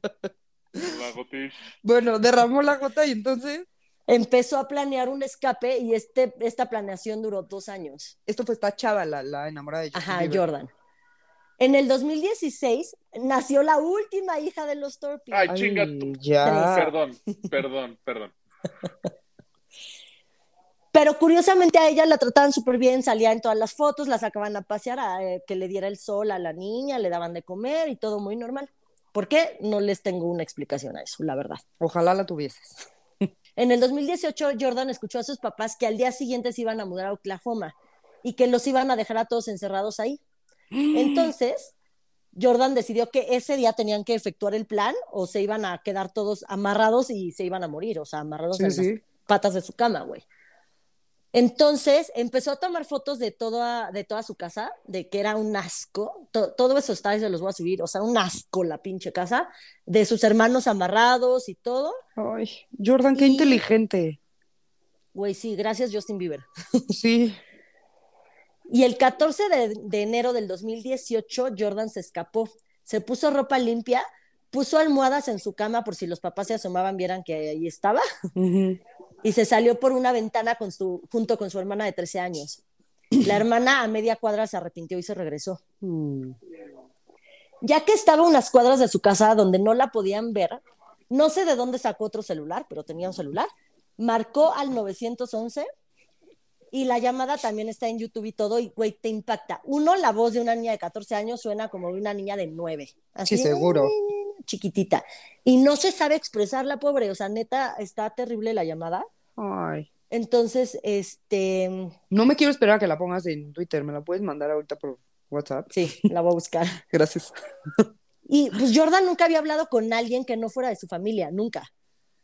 La gotish. Bueno, derramó la gota y entonces. Empezó a planear un escape y este, esta planeación duró dos años. Esto fue esta chava, la, la enamorada de Justin Ajá, Bieber. Jordan. En el 2016 nació la última hija de los Torpy. Ay, chinga ya. Perdón, perdón, perdón. Pero curiosamente a ella la trataban súper bien, salía en todas las fotos, la sacaban a pasear, a, eh, que le diera el sol a la niña, le daban de comer y todo muy normal. ¿Por qué? No les tengo una explicación a eso, la verdad. Ojalá la tuvieses. En el 2018, Jordan escuchó a sus papás que al día siguiente se iban a mudar a Oklahoma y que los iban a dejar a todos encerrados ahí. Entonces, Jordan decidió que ese día tenían que efectuar el plan o se iban a quedar todos amarrados y se iban a morir, o sea, amarrados Sí, en sí. las patas de su cama, güey. Entonces empezó a tomar fotos de toda, de toda su casa, de que era un asco. To- todo eso está y se los voy a subir. O sea, un asco la pinche casa, de sus hermanos amarrados y todo. Ay, Jordan, qué inteligente. Güey, sí, gracias Justin Bieber. Sí. Y el 14 de, de enero del 2018, Jordan se escapó. Se puso ropa limpia, puso almohadas en su cama por si los papás se asomaban, vieran que ahí estaba, y se salió por una ventana con su, junto con su hermana de 13 años. La hermana a media cuadra se arrepintió y se regresó. Mm. Ya que estaba a unas cuadras de su casa donde no la podían ver, no sé de dónde sacó otro celular, pero tenía un celular, marcó al 911 y la llamada también está en YouTube y todo, y güey, te impacta. Uno, la voz de una niña de 14 años suena como de una niña de 9. Así, Sí, seguro. Chiquitita. Y no se sabe expresar la pobre, o sea, neta, está terrible la llamada. Ay. Entonces, este, No me quiero esperar a que la pongas en Twitter. ¿Me la puedes mandar ahorita por WhatsApp? sí, la voy a buscar. Gracias. Y pues Jordan nunca había hablado con alguien que no fuera de su familia, nunca.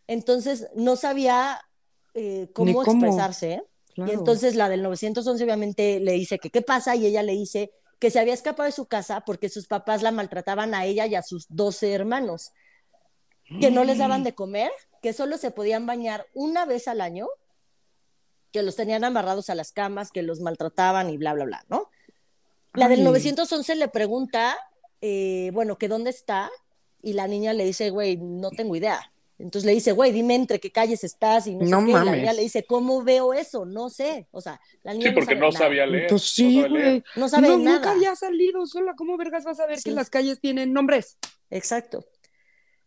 Entonces no sabía eh, cómo, cómo. expresarse. ¿eh? Claro. Y entonces la del 911 obviamente le dice que qué pasa y ella le dice que se había escapado de su casa porque sus papás la maltrataban a ella y a sus 12 hermanos, que no les daban de comer, que solo se podían bañar una vez al año, que los tenían amarrados a las camas, que los maltrataban y bla, bla, bla, ¿no? La del Ay. 911 le pregunta, eh, bueno, que dónde está, y la niña le dice, güey, no tengo idea. Entonces le dice, güey, dime entre qué calles estás y no, No sé qué. Y la mames. niña le dice, ¿cómo veo eso? No sé. O sea, la niña Sí, porque no sabe nada. sabía leer. Pues sí, no sabía leer. güey. No sabe No, nada. Nunca había salido sola. ¿Cómo vergas vas a ver Sí. que las calles tienen nombres? Exacto.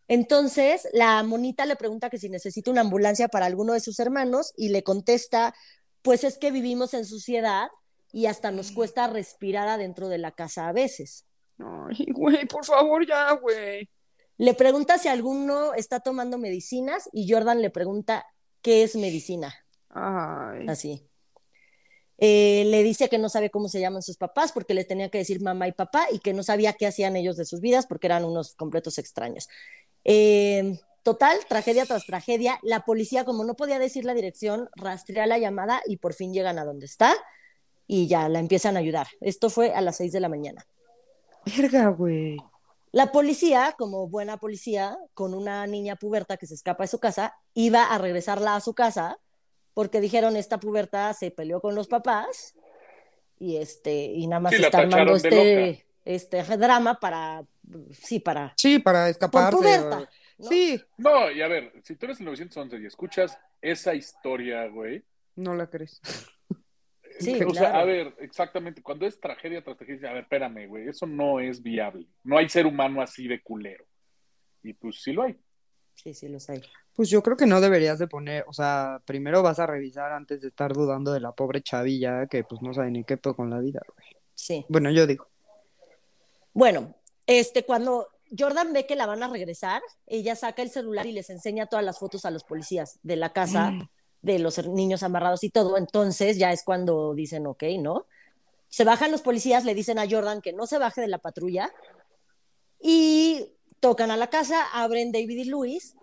Entonces, la monita le pregunta que si necesita una ambulancia para alguno de sus hermanos y le contesta, pues es que vivimos en sociedad y hasta nos cuesta respirar adentro de la casa a veces. Ay, güey, por favor, ya, güey. Le pregunta si alguno está tomando medicinas y Jordan le pregunta qué es medicina. Ay. Así. Eh, le dice que no sabe cómo se llaman sus papás porque les tenía que decir mamá y papá y que no sabía qué hacían ellos de sus vidas porque eran unos completos extraños. Eh, total, tragedia tras tragedia. La policía, como no podía decir la dirección, rastrea la llamada y por fin llegan a donde está y ya la empiezan a ayudar. Esto fue a las 6 de la mañana. Verga, güey. La policía, como buena policía, con una niña puberta que se escapa de su casa, iba a regresarla a su casa porque dijeron esta puberta se peleó con los papás y este y nada más Sí, está armando este, este drama para sí, para... Sí, para escaparse. puberta, o- ¿no? Sí, No, y a ver, si tú eres el 911 y escuchas esa historia, güey. no la crees. Sí, o sea, claro. a ver, exactamente, cuando es tragedia tras tragedia, a ver, espérame, güey, eso no es viable. No hay ser humano así de culero. Y pues sí lo hay. Sí, sí, los hay. Pues yo creo que no deberías de poner, o sea, primero vas a revisar antes de estar dudando de la pobre chavilla que pues no sabe ni qué pedo con la vida, güey. Sí. Bueno, yo digo. Bueno, este, cuando Jordan ve que la van a regresar, ella saca el celular y les enseña todas las fotos a los policías de la casa, de los niños amarrados y todo. Entonces ya es cuando dicen, ok, ¿no? Se bajan los policías, le dicen a Jordan que no se baje de la patrulla y tocan a la casa, abren David y Luis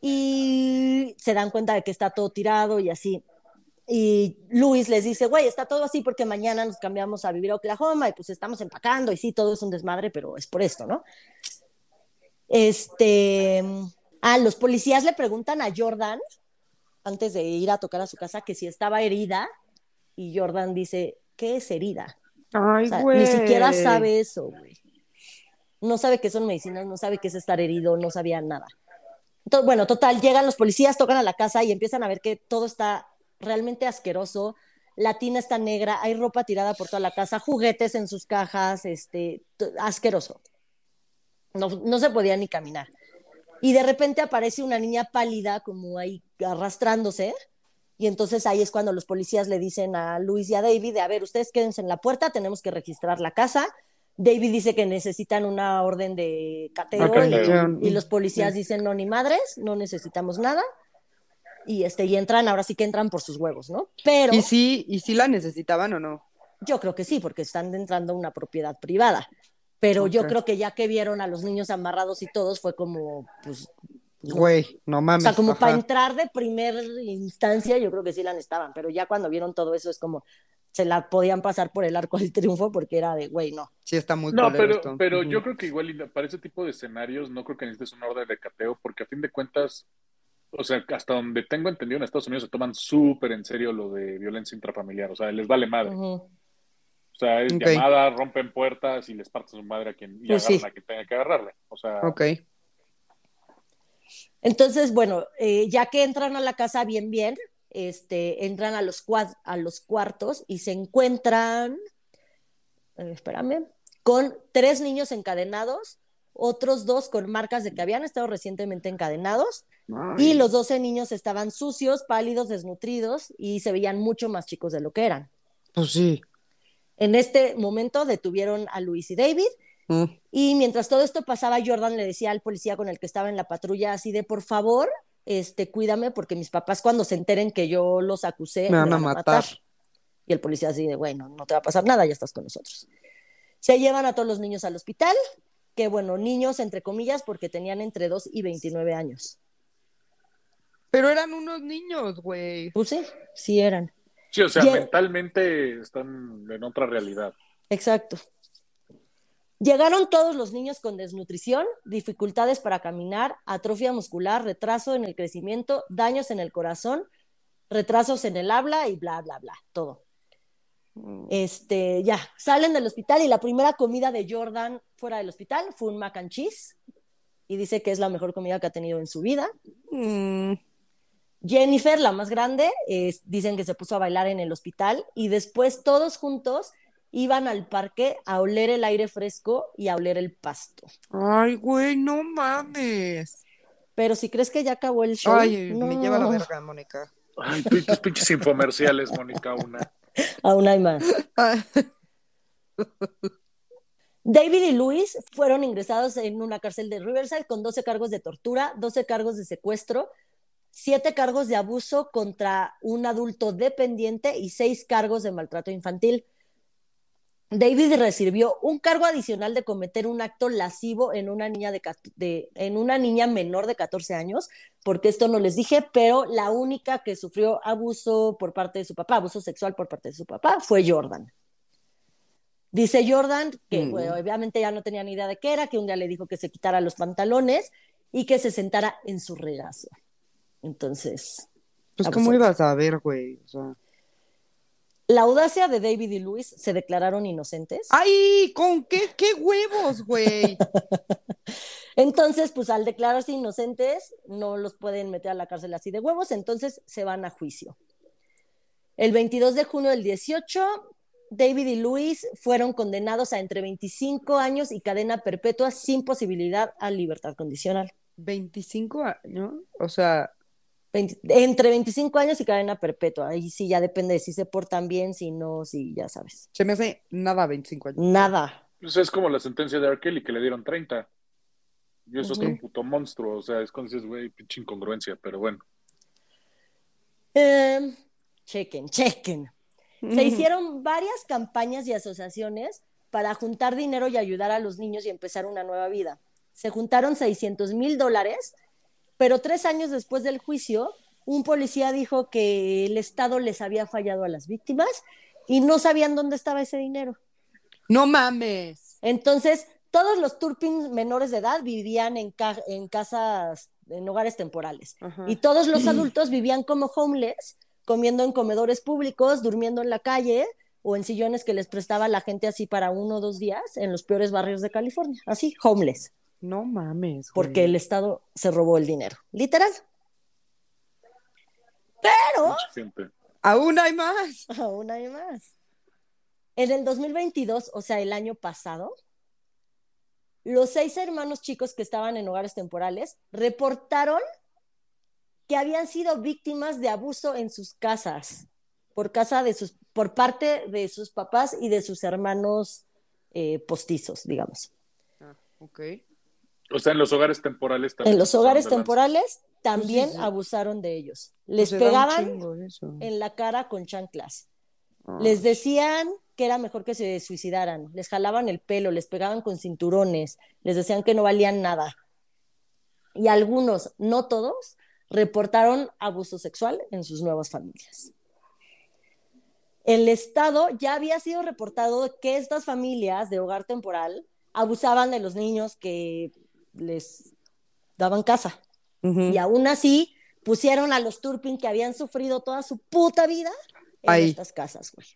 y se dan cuenta de que está todo tirado y así. Y Luis les dice, güey, está todo así porque mañana nos cambiamos a vivir a Oklahoma y pues estamos empacando y sí, todo es un desmadre, pero es por esto, ¿no? Este, ah, los policías le preguntan a Jordan antes de ir a tocar a su casa que si estaba herida y Jordan dice, ¿qué es herida? Ay, O sea, ni siquiera sabe eso, güey. No sabe qué son medicinas, no sabe qué es estar herido, no sabía nada. To- bueno, total, llegan los policías, tocan a la casa y empiezan a ver que todo está realmente asqueroso. La tina está negra, hay ropa tirada por toda la casa, juguetes en sus cajas, este, asqueroso. No, no se podía ni caminar. Y de repente aparece una niña pálida, como ahí arrastrándose. Y entonces ahí es cuando los policías le dicen a Luis y a David, de, a ver, ustedes quédense en la puerta, tenemos que registrar la casa. David dice que necesitan una orden de cateo y, y los policías dicen, no, ni madres, no necesitamos nada. Y, este, y entran, ahora sí que entran por sus huevos, ¿no? Pero ¿Y sí, ¿Y si la necesitaban o no? yo creo que sí, porque están entrando a una propiedad privada. Pero yo Ok. creo que ya que vieron a los niños amarrados y todos, fue como, pues, Güey, no o mames. sea, como ajá. para entrar de primer instancia, yo creo que sí la necesitaban, pero ya cuando vieron todo eso es como se la podían pasar por el arco del triunfo porque era de, güey, no. Sí está muy No, pero, esto. pero yo creo que igual para ese tipo de escenarios no creo que necesites una orden de cateo porque a fin de cuentas, o sea, hasta donde tengo entendido en Estados Unidos se toman súper en serio lo de violencia intrafamiliar, o sea, les vale madre. O sea, es llamada, rompen puertas y les parten su madre a quien y Pues agarran sí. a quien tenga que agarrarle. O sea, Ok. Entonces, bueno, eh, ya que entran a la casa bien, bien, este, entran a los, a los cuartos y se encuentran, eh, espérame, con tres niños encadenados, otros dos con marcas de que habían estado recientemente encadenados, y los 12 niños estaban sucios, pálidos, desnutridos y se veían mucho más chicos de lo que eran. Pues sí. En este momento detuvieron a Luis y David Mm. y mientras todo esto pasaba, Jordan le decía al policía con el que estaba en la patrulla así de, por favor, este, cuídame porque mis papás cuando se enteren que yo los acusé, Me van a matar. Y el policía así de, bueno, no te va a pasar nada, ya estás con nosotros. Se llevan a todos los niños al hospital, que bueno, niños entre comillas porque tenían entre 2 y 29 años. Pero eran unos niños, güey. Pues sí, sí eran. sí, o sea, mentalmente están en otra realidad. Exacto. Llegaron todos los niños con desnutrición, dificultades para caminar, atrofia muscular, retraso en el crecimiento, daños en el corazón, retrasos en el habla y bla, bla, bla, todo. Este, ya, salen del hospital y la primera comida de Jordan fuera del hospital fue un mac and cheese y dice que es la mejor comida que ha tenido en su vida. Mm. Jennifer, la más grande, es- dicen que se puso a bailar en el hospital y después todos juntos iban al parque a oler el aire fresco y a oler el pasto. Ay, güey, no mames. Pero si crees que ya acabó el show, Ay, me lleva la verga, Mónica. Ay, pinches, pinches infomerciales, Mónica, una. aún hay más. Ay, David y Luis fueron ingresados en una cárcel de Riverside con 12 cargos de tortura, 12 cargos de secuestro, 7 cargos de abuso contra un adulto dependiente y 6 cargos de maltrato infantil. David recibió un cargo adicional de cometer un acto lascivo en una niña de, de- en una niña menor de 14 años, porque esto no les dije, pero la única que sufrió abuso por parte de su papá, abuso sexual por parte de su papá, fue Jordan. Dice Jordan que Mm. bueno, obviamente ya no tenía ni idea de qué era, que un día le dijo que se quitara los pantalones y que se sentara en su regazo. Entonces, Pues, Ah, ¿cómo ibas a ver, güey? O sea, La audacia de David y Luis se declararon inocentes. ¡Ay! ¿Con qué, qué huevos, güey? Entonces, pues al declararse inocentes, no los pueden meter a la cárcel así de huevos, entonces se van a juicio. El 22 de junio del 18, David y Luis fueron condenados a entre 25 años y cadena perpetua sin posibilidad a libertad condicional. 25 años, o sea, 20 entre 25 años y cadena perpetua. Ahí sí ya depende de si se portan bien, si no, si ya sabes. se me hace nada 25 años. Nada. Pues es como la sentencia de R. Kelly que le dieron 30. Y es otro Ujú. puto monstruo. O sea, es cuando dices, güey, pinche incongruencia, pero bueno. Eh, chequen, chequen. Se hicieron varias campañas y asociaciones para juntar dinero y ayudar a los niños y empezar una nueva vida. Se juntaron 600 mil dólares, pero tres años después del juicio, un policía dijo que el Estado les había fallado a las víctimas y no sabían dónde estaba ese dinero. No mames. Entonces, todos los Turpin menores de edad vivían en, ca- en casas, en hogares temporales. Ajá. Y todos los adultos vivían como homeless, comiendo en comedores públicos, durmiendo en la calle o en sillones que les prestaba la gente así para uno o dos días en los peores barrios de California. Así, homeless, No mames. güey. porque el Estado se robó el dinero. Literal. Pero. Aún hay más. aún hay más. En el 2022, o sea, el año pasado, los seis hermanos chicos que estaban en hogares temporales reportaron que habían sido víctimas de abuso en sus casas por casa de sus por parte de sus papás y de sus hermanos eh, postizos, digamos. Ah, ok. O sea, en los hogares temporales también. En los hogares temporales también sí. abusaron de ellos. Les Pues un pegaban en la cara con chanclas. Ah. Les decían que era mejor que se suicidaran, les jalaban el pelo, les pegaban con cinturones, les decían que no valían nada. Y algunos, no todos, reportaron abuso sexual en sus nuevas familias. El Estado ya había sido reportado que estas familias de hogar temporal abusaban de los niños que les daban casa. Y aún así pusieron a los Turpin que habían sufrido toda su puta vida en Ahí. estas casas, güey.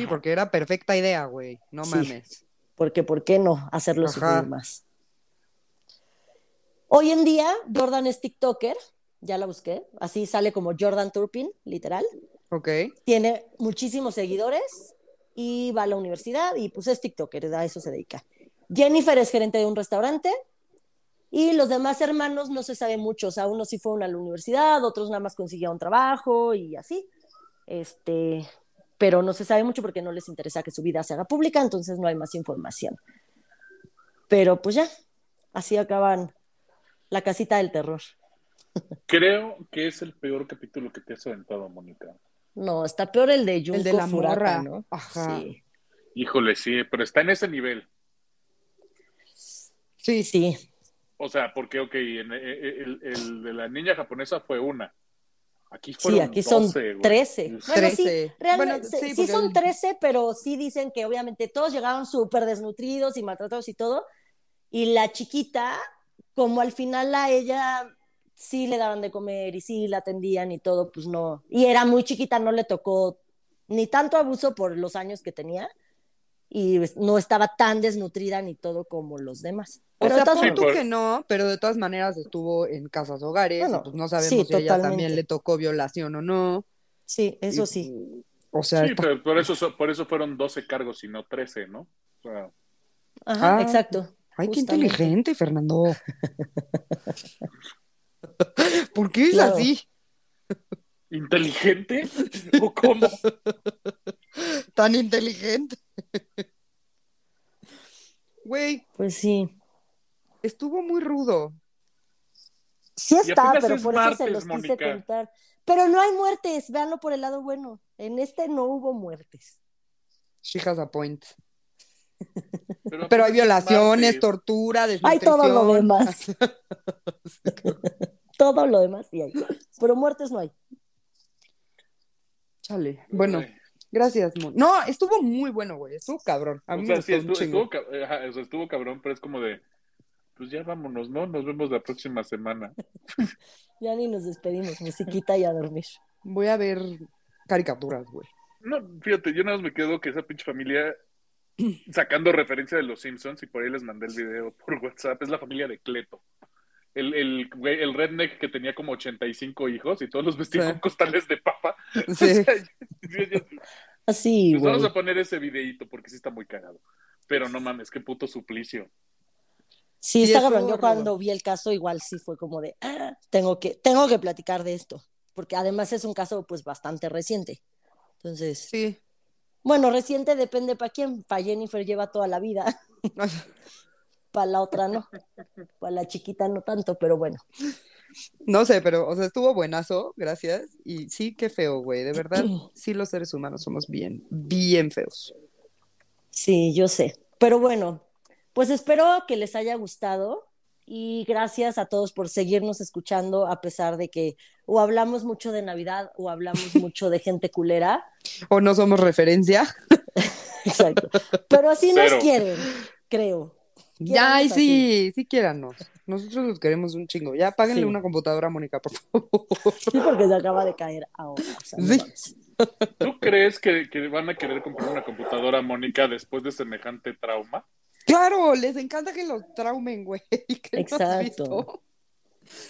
Sí, porque era perfecta idea, güey. No Sí. mames. Porque, ¿por qué no hacerlos Ajá. sufrir más? Hoy en día, Jordan es TikToker, ya la busqué, así sale como Jordan Turpin, literal. Ok. Tiene muchísimos seguidores y va a la universidad y pues es TikToker, a eso se dedica. Jennifer es gerente de un restaurante y los demás hermanos no se sabe mucho, o sea, unos sí fueron a la universidad, otros nada más consiguieron un trabajo y así. Este, pero no se sabe mucho porque no les interesa que su vida se haga pública, entonces no hay más información. Pero pues ya, así acaban la casita del terror. Creo que es el peor capítulo que te has aventado, Mónica. No, está peor el de Junko El de la Furata, morra. ¿no? Ajá. Sí, Híjole, sí, pero está en ese nivel. Sí, sí. Sí. O sea, porque, ok, en- el, el- el de la niña japonesa fue una. Aquí Sí, fueron aquí son 12, güey. 13. Bueno, sí, 13. realmente, Bueno, sí, sí, sí porque son el- 13, pero sí dicen que obviamente todos llegaron súper desnutridos y maltratados y todo. Y la chiquita, como al final a ella sí le daban de comer y sí la atendían y todo, pues no. Y era muy chiquita, no le tocó ni tanto abuso por los años que tenía. Y no estaba tan desnutrida ni todo como los demás. O Pero sea, pon tú por- que no, pero de todas maneras estuvo en casas hogares. Bueno, y pues no sabemos sí, si ella también le tocó violación o no. Sí, eso Y- sí. O sea, Sí, está- pero por eso, so- por eso fueron 12 cargos y no 13, ¿no? O sea, Ajá, Ah, exacto. ay, qué inteligente, Fernando. ¿Por qué es Claro. así? ¿Inteligente? ¿O cómo? Tan inteligente. Güey, Pues sí. estuvo muy rudo. Sí está, pero es por eso se los quise contar. Pero no hay muertes, véanlo por el lado bueno. En este no hubo muertes. She has a point. Pero hay violaciones, martes. tortura, Hay desnutrición. todo lo demás. todo lo demás sí hay. Pero muertes no hay. Chale. Bueno, Ay. gracias, Mon. No, estuvo muy bueno, güey. Estuvo cabrón. A mí O me sí, estuvo, estuvo, ca- ajá, o sea, estuvo cabrón, pero es como de, pues ya vámonos, ¿no? Nos vemos la próxima semana. Ya ni nos despedimos, musiquita y a dormir. Voy a ver caricaturas, güey. No, fíjate, yo nada más me quedo que esa pinche familia, sacando referencia de los Simpsons, y por ahí les mandé el video por WhatsApp, es la familia de Cleto. El, el, redneck que tenía como 85 hijos y todos los Sí. con costales de papa. Sí. Así, pues vamos a poner ese videíto porque sí está muy cagado. Pero no mames, qué puto suplicio. Sí, está cabrón. Yo cuando vi el caso, igual sí fue como de, ah, tengo que, tengo que platicar de esto. Porque además es un caso, pues, bastante reciente. Entonces, Sí. bueno, reciente depende para quién. Para Jennifer lleva toda la vida, para la otra no. Para la chiquita no tanto, pero bueno. No sé, pero, o sea, estuvo buenazo, gracias. Y sí, qué feo, güey. De verdad, sí, los seres humanos somos bien, bien feos. Sí, yo sé. Pero bueno, pues espero que les haya gustado y gracias a todos por seguirnos escuchando a pesar de que o hablamos mucho de Navidad o hablamos mucho de gente culera. O no somos referencia. Exacto. Pero así Cero. nos quieren, creo. Ya, ay, sí, sí quiéranos. Nosotros los queremos un chingo. Ya, páguenle Sí. una computadora a Mónica, por favor. Sí, porque se acaba de caer ahora. o sea, Sí. ¿Tú crees que, que van a querer comprar una computadora, Mónica, después de semejante trauma? Claro, les encanta que los traumen, güey. ¿Qué no has Exacto. visto?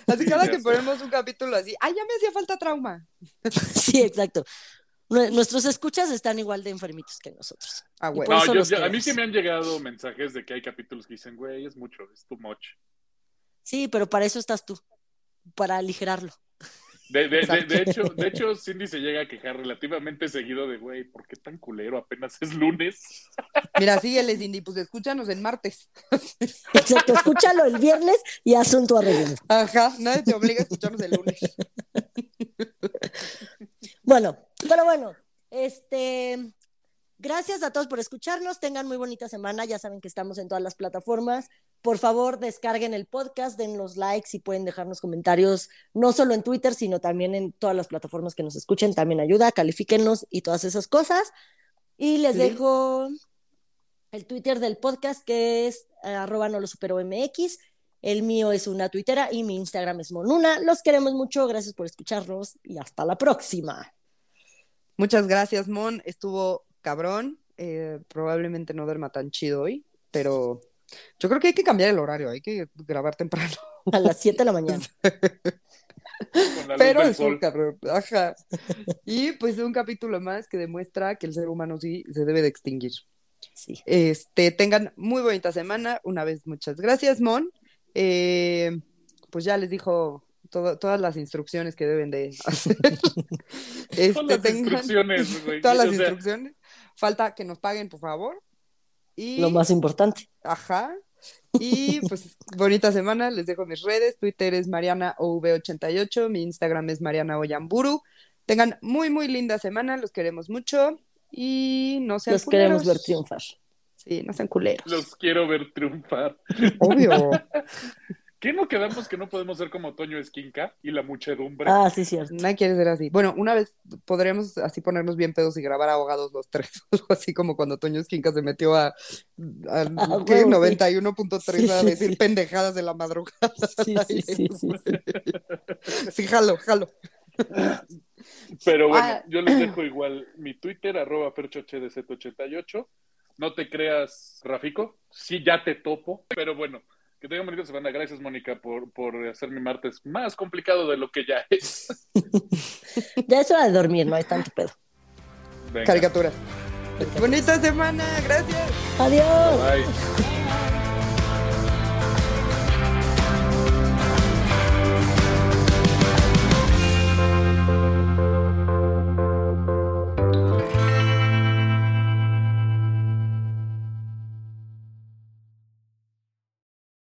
Así cada Ya que ponemos un capítulo así, ay, ya me hacía falta trauma. Sí, exacto. Nue- Nuestros escuchas están igual de enfermitos que nosotros. Ah. Por No, yo- yo- a mí sí me han llegado mensajes de que hay capítulos que dicen, güey, es mucho, es too much. Sí, pero para eso estás tú, para aligerarlo. De, de, de hecho, de hecho, Cindy se llega a quejar relativamente seguido de, güey, ¿por qué tan culero? Apenas es lunes. Mira, síguele, Cindy, pues escúchanos el martes. Exacto, escúchalo el viernes y asunto arreglado. Ajá, nadie te obliga a escucharnos el lunes. Bueno, pero bueno, este, gracias a todos por escucharnos, tengan muy bonita semana, ya saben que estamos en todas las plataformas. Por favor, descarguen el podcast, den los likes y pueden dejarnos comentarios, no solo en Twitter, sino también en todas las plataformas que nos escuchen, también ayuda, califíquennos y todas esas cosas. Y les Sí. dejo el Twitter del podcast que es eh, arroba no lo supero MX. El mío es una tuitera y mi Instagram es Monuna. Los queremos mucho, gracias por escucharnos y hasta la próxima. Muchas gracias, Mon. Estuvo cabrón. Eh, probablemente no duerma tan chido hoy, pero yo creo que hay que cambiar el horario, hay que grabar temprano. A las 7 de la mañana. Con la luz Pero estuvo sol. cabrón. Ajá. Y pues un capítulo más que demuestra que el ser humano sí se debe de extinguir. Sí. Este, tengan muy bonita semana. Una vez, muchas gracias, Mon. Eh, pues ya les dijo todo- todas las instrucciones que deben de hacer. Este, Todas las tengan instrucciones, güey. todas las O sea, instrucciones. Falta que nos paguen, por favor. Y, Lo más importante. ajá. Y pues bonita semana, les dejo mis redes. Twitter es MarianaOV88, mi Instagram es Mariana Oyamburu. Tengan muy, muy linda semana, los queremos mucho. Y no sean Los queremos ver triunfar. Sí, no sean culeros. Los quiero ver triunfar. Obvio. ¿Qué no quedamos que no podemos ser como Toño Esquinca y la muchedumbre? Ah, sí, cierto. Nadie quiere ser así. Bueno, una vez podríamos así ponernos bien pedos y grabar ahogados los tres. Así como cuando Toño Esquinca se metió a, al Ah, sí. 91.3 Sí, a decir sí. pendejadas de la madrugada. Sí, sí, sí, sí, sí. Sí, jalo, jalo. Pero bueno, Ah. yo les dejo igual mi Twitter, arroba ferchohdz88. No te creas, Rafico. Sí, ya te topo. Pero bueno, que tengan bonita semana. Gracias, Mónica, por, por hacer mi martes más complicado de lo que ya es. Ya es hora de dormir, no hay tanto pedo. Venga, Caricaturas. Bonita semana, gracias. Adiós. bye.